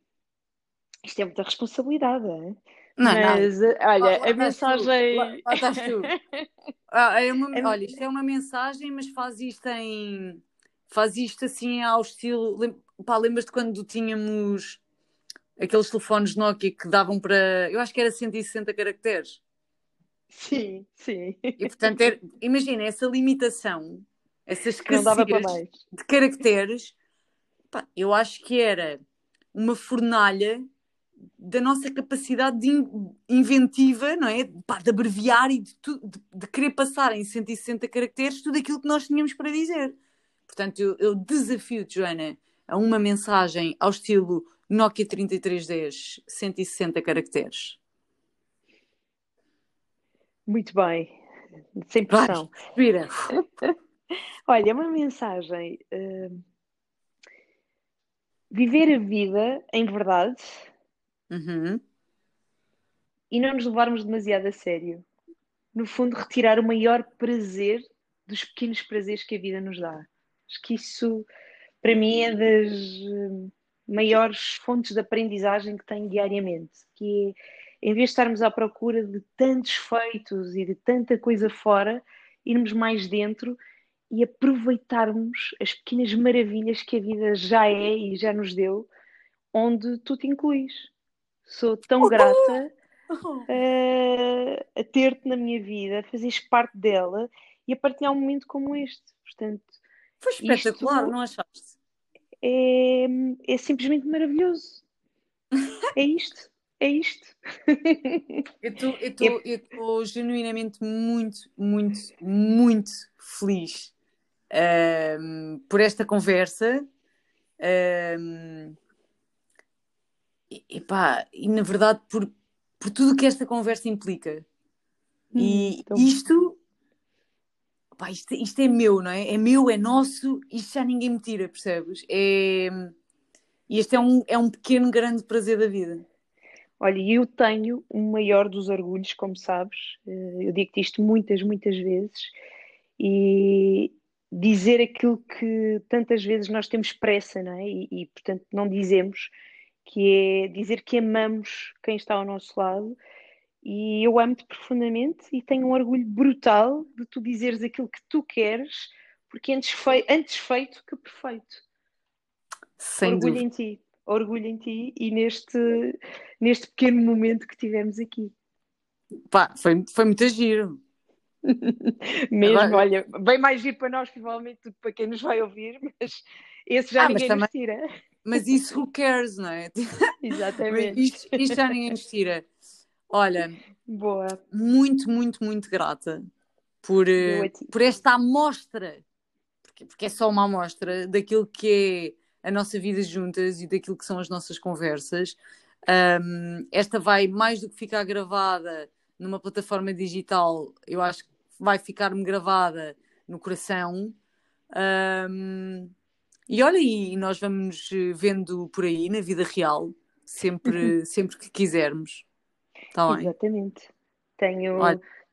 Isto é muita responsabilidade, é? Não, não. Mas, eh, olha, Lá- a estás tu, mensagem. lá- lá estás tu. Ah, é uma- olha, isto é uma mensagem, mas faz isto em. Faz isto assim ao estilo. Pá, lembras-te quando tínhamos aqueles telefones Nokia que davam para. Eu acho que era 160 caracteres. Sim, sim. E portanto, era- imagina essa limitação, essas não mais. de caracteres. Pá, eu acho que era uma fornalha da nossa capacidade de in, inventiva, não é? Pá, de abreviar e de, de, de, querer passar em 160 caracteres tudo aquilo que nós tínhamos para dizer. Portanto, eu, eu desafio, Joana, a uma mensagem ao estilo Nokia 3310, 160 caracteres. Muito bem, sem pressão. Vira. Olha, uma mensagem. Uh, viver a vida em verdade uhum. e não nos levarmos demasiado a sério. No fundo, retirar o maior prazer dos pequenos prazeres que a vida nos dá. Acho que isso, para mim, é das uh, maiores fontes de aprendizagem que tenho diariamente. Que é, em vez de estarmos à procura de tantos feitos e de tanta coisa fora, irmos mais dentro e aproveitarmos as pequenas maravilhas que a vida já é e já nos deu, onde tu te incluís. Sou tão grata uh, a ter-te na minha vida, a fazeres parte dela e a partilhar um momento como este. Portanto, Foi espetacular, não achaste? É, é simplesmente maravilhoso. é isto. É isto. Eu estou genuinamente muito, muito, muito feliz um, por esta conversa. Um, e, pá, e na verdade por, por tudo que esta conversa implica. E hum, então... isto, pá, isto, isto é meu, não é? É meu, é nosso, isto já ninguém me tira, percebes? É, e este é um, é um pequeno, grande prazer da vida. Olha, eu tenho o maior dos orgulhos, como sabes, eh, eu digo-te isto muitas, muitas vezes, e, dizer aquilo que tantas vezes nós temos pressa, não é? E, e, portanto não dizemos, que é dizer que amamos quem está ao nosso lado. E eu amo-te profundamente e tenho um orgulho brutal de tu dizeres aquilo que tu queres, porque antes, fei antes feito que perfeito. Sem orgulho dúvida. em ti, orgulho em ti e neste, neste pequeno momento que tivemos aqui. Pá, foi, foi muito giro. Mesmo, Agora... olha, bem mais giro para nós, provavelmente, do que para quem nos vai ouvir, mas esse já ah, ninguém também... nos tira. Mas isso, who cares, não é? Exatamente. isto, isto já ninguém nos tira. Olha, Boa. muito, muito, muito grata por, eh, por esta amostra, porque, porque é só uma amostra daquilo que é a nossa vida juntas e daquilo que são as nossas conversas. Um, esta vai mais do que ficar gravada numa plataforma digital, eu acho que vai ficar-me gravada no coração. Um, e olha, e nós vamos vendo por aí na vida real, sempre, sempre que quisermos. Tá bem? Exatamente. Tenho,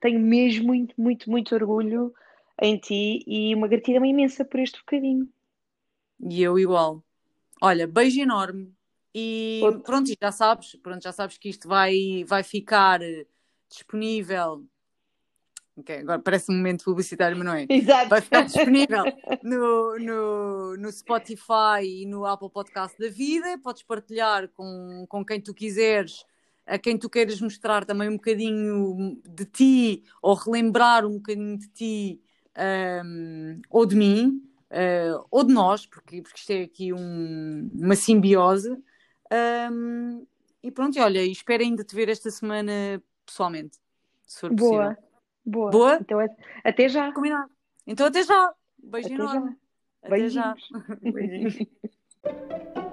tenho mesmo muito, muito, muito orgulho em ti e uma gratidão imensa por este bocadinho. E eu igual. Olha, beijo enorme. E Outro. pronto, já sabes, pronto, já sabes que isto vai, vai ficar disponível. Okay, agora parece um momento publicitário, mas não é. Exato. Vai ficar disponível no, no, no Spotify e no Apple Podcast da vida. Podes partilhar com, com quem tu quiseres, a quem tu queiras mostrar também um bocadinho de ti ou relembrar um bocadinho de ti um, ou de mim. Uh, ou de nós, porque, porque isto é aqui um, uma simbiose. Um, e pronto, e olha, espero ainda te ver esta semana pessoalmente, se for Boa. possível. Boa. Boa? Então até já. Combinado. Então até já. Beijo até enorme. Já. Até Beijinhos. já. Beijinhos.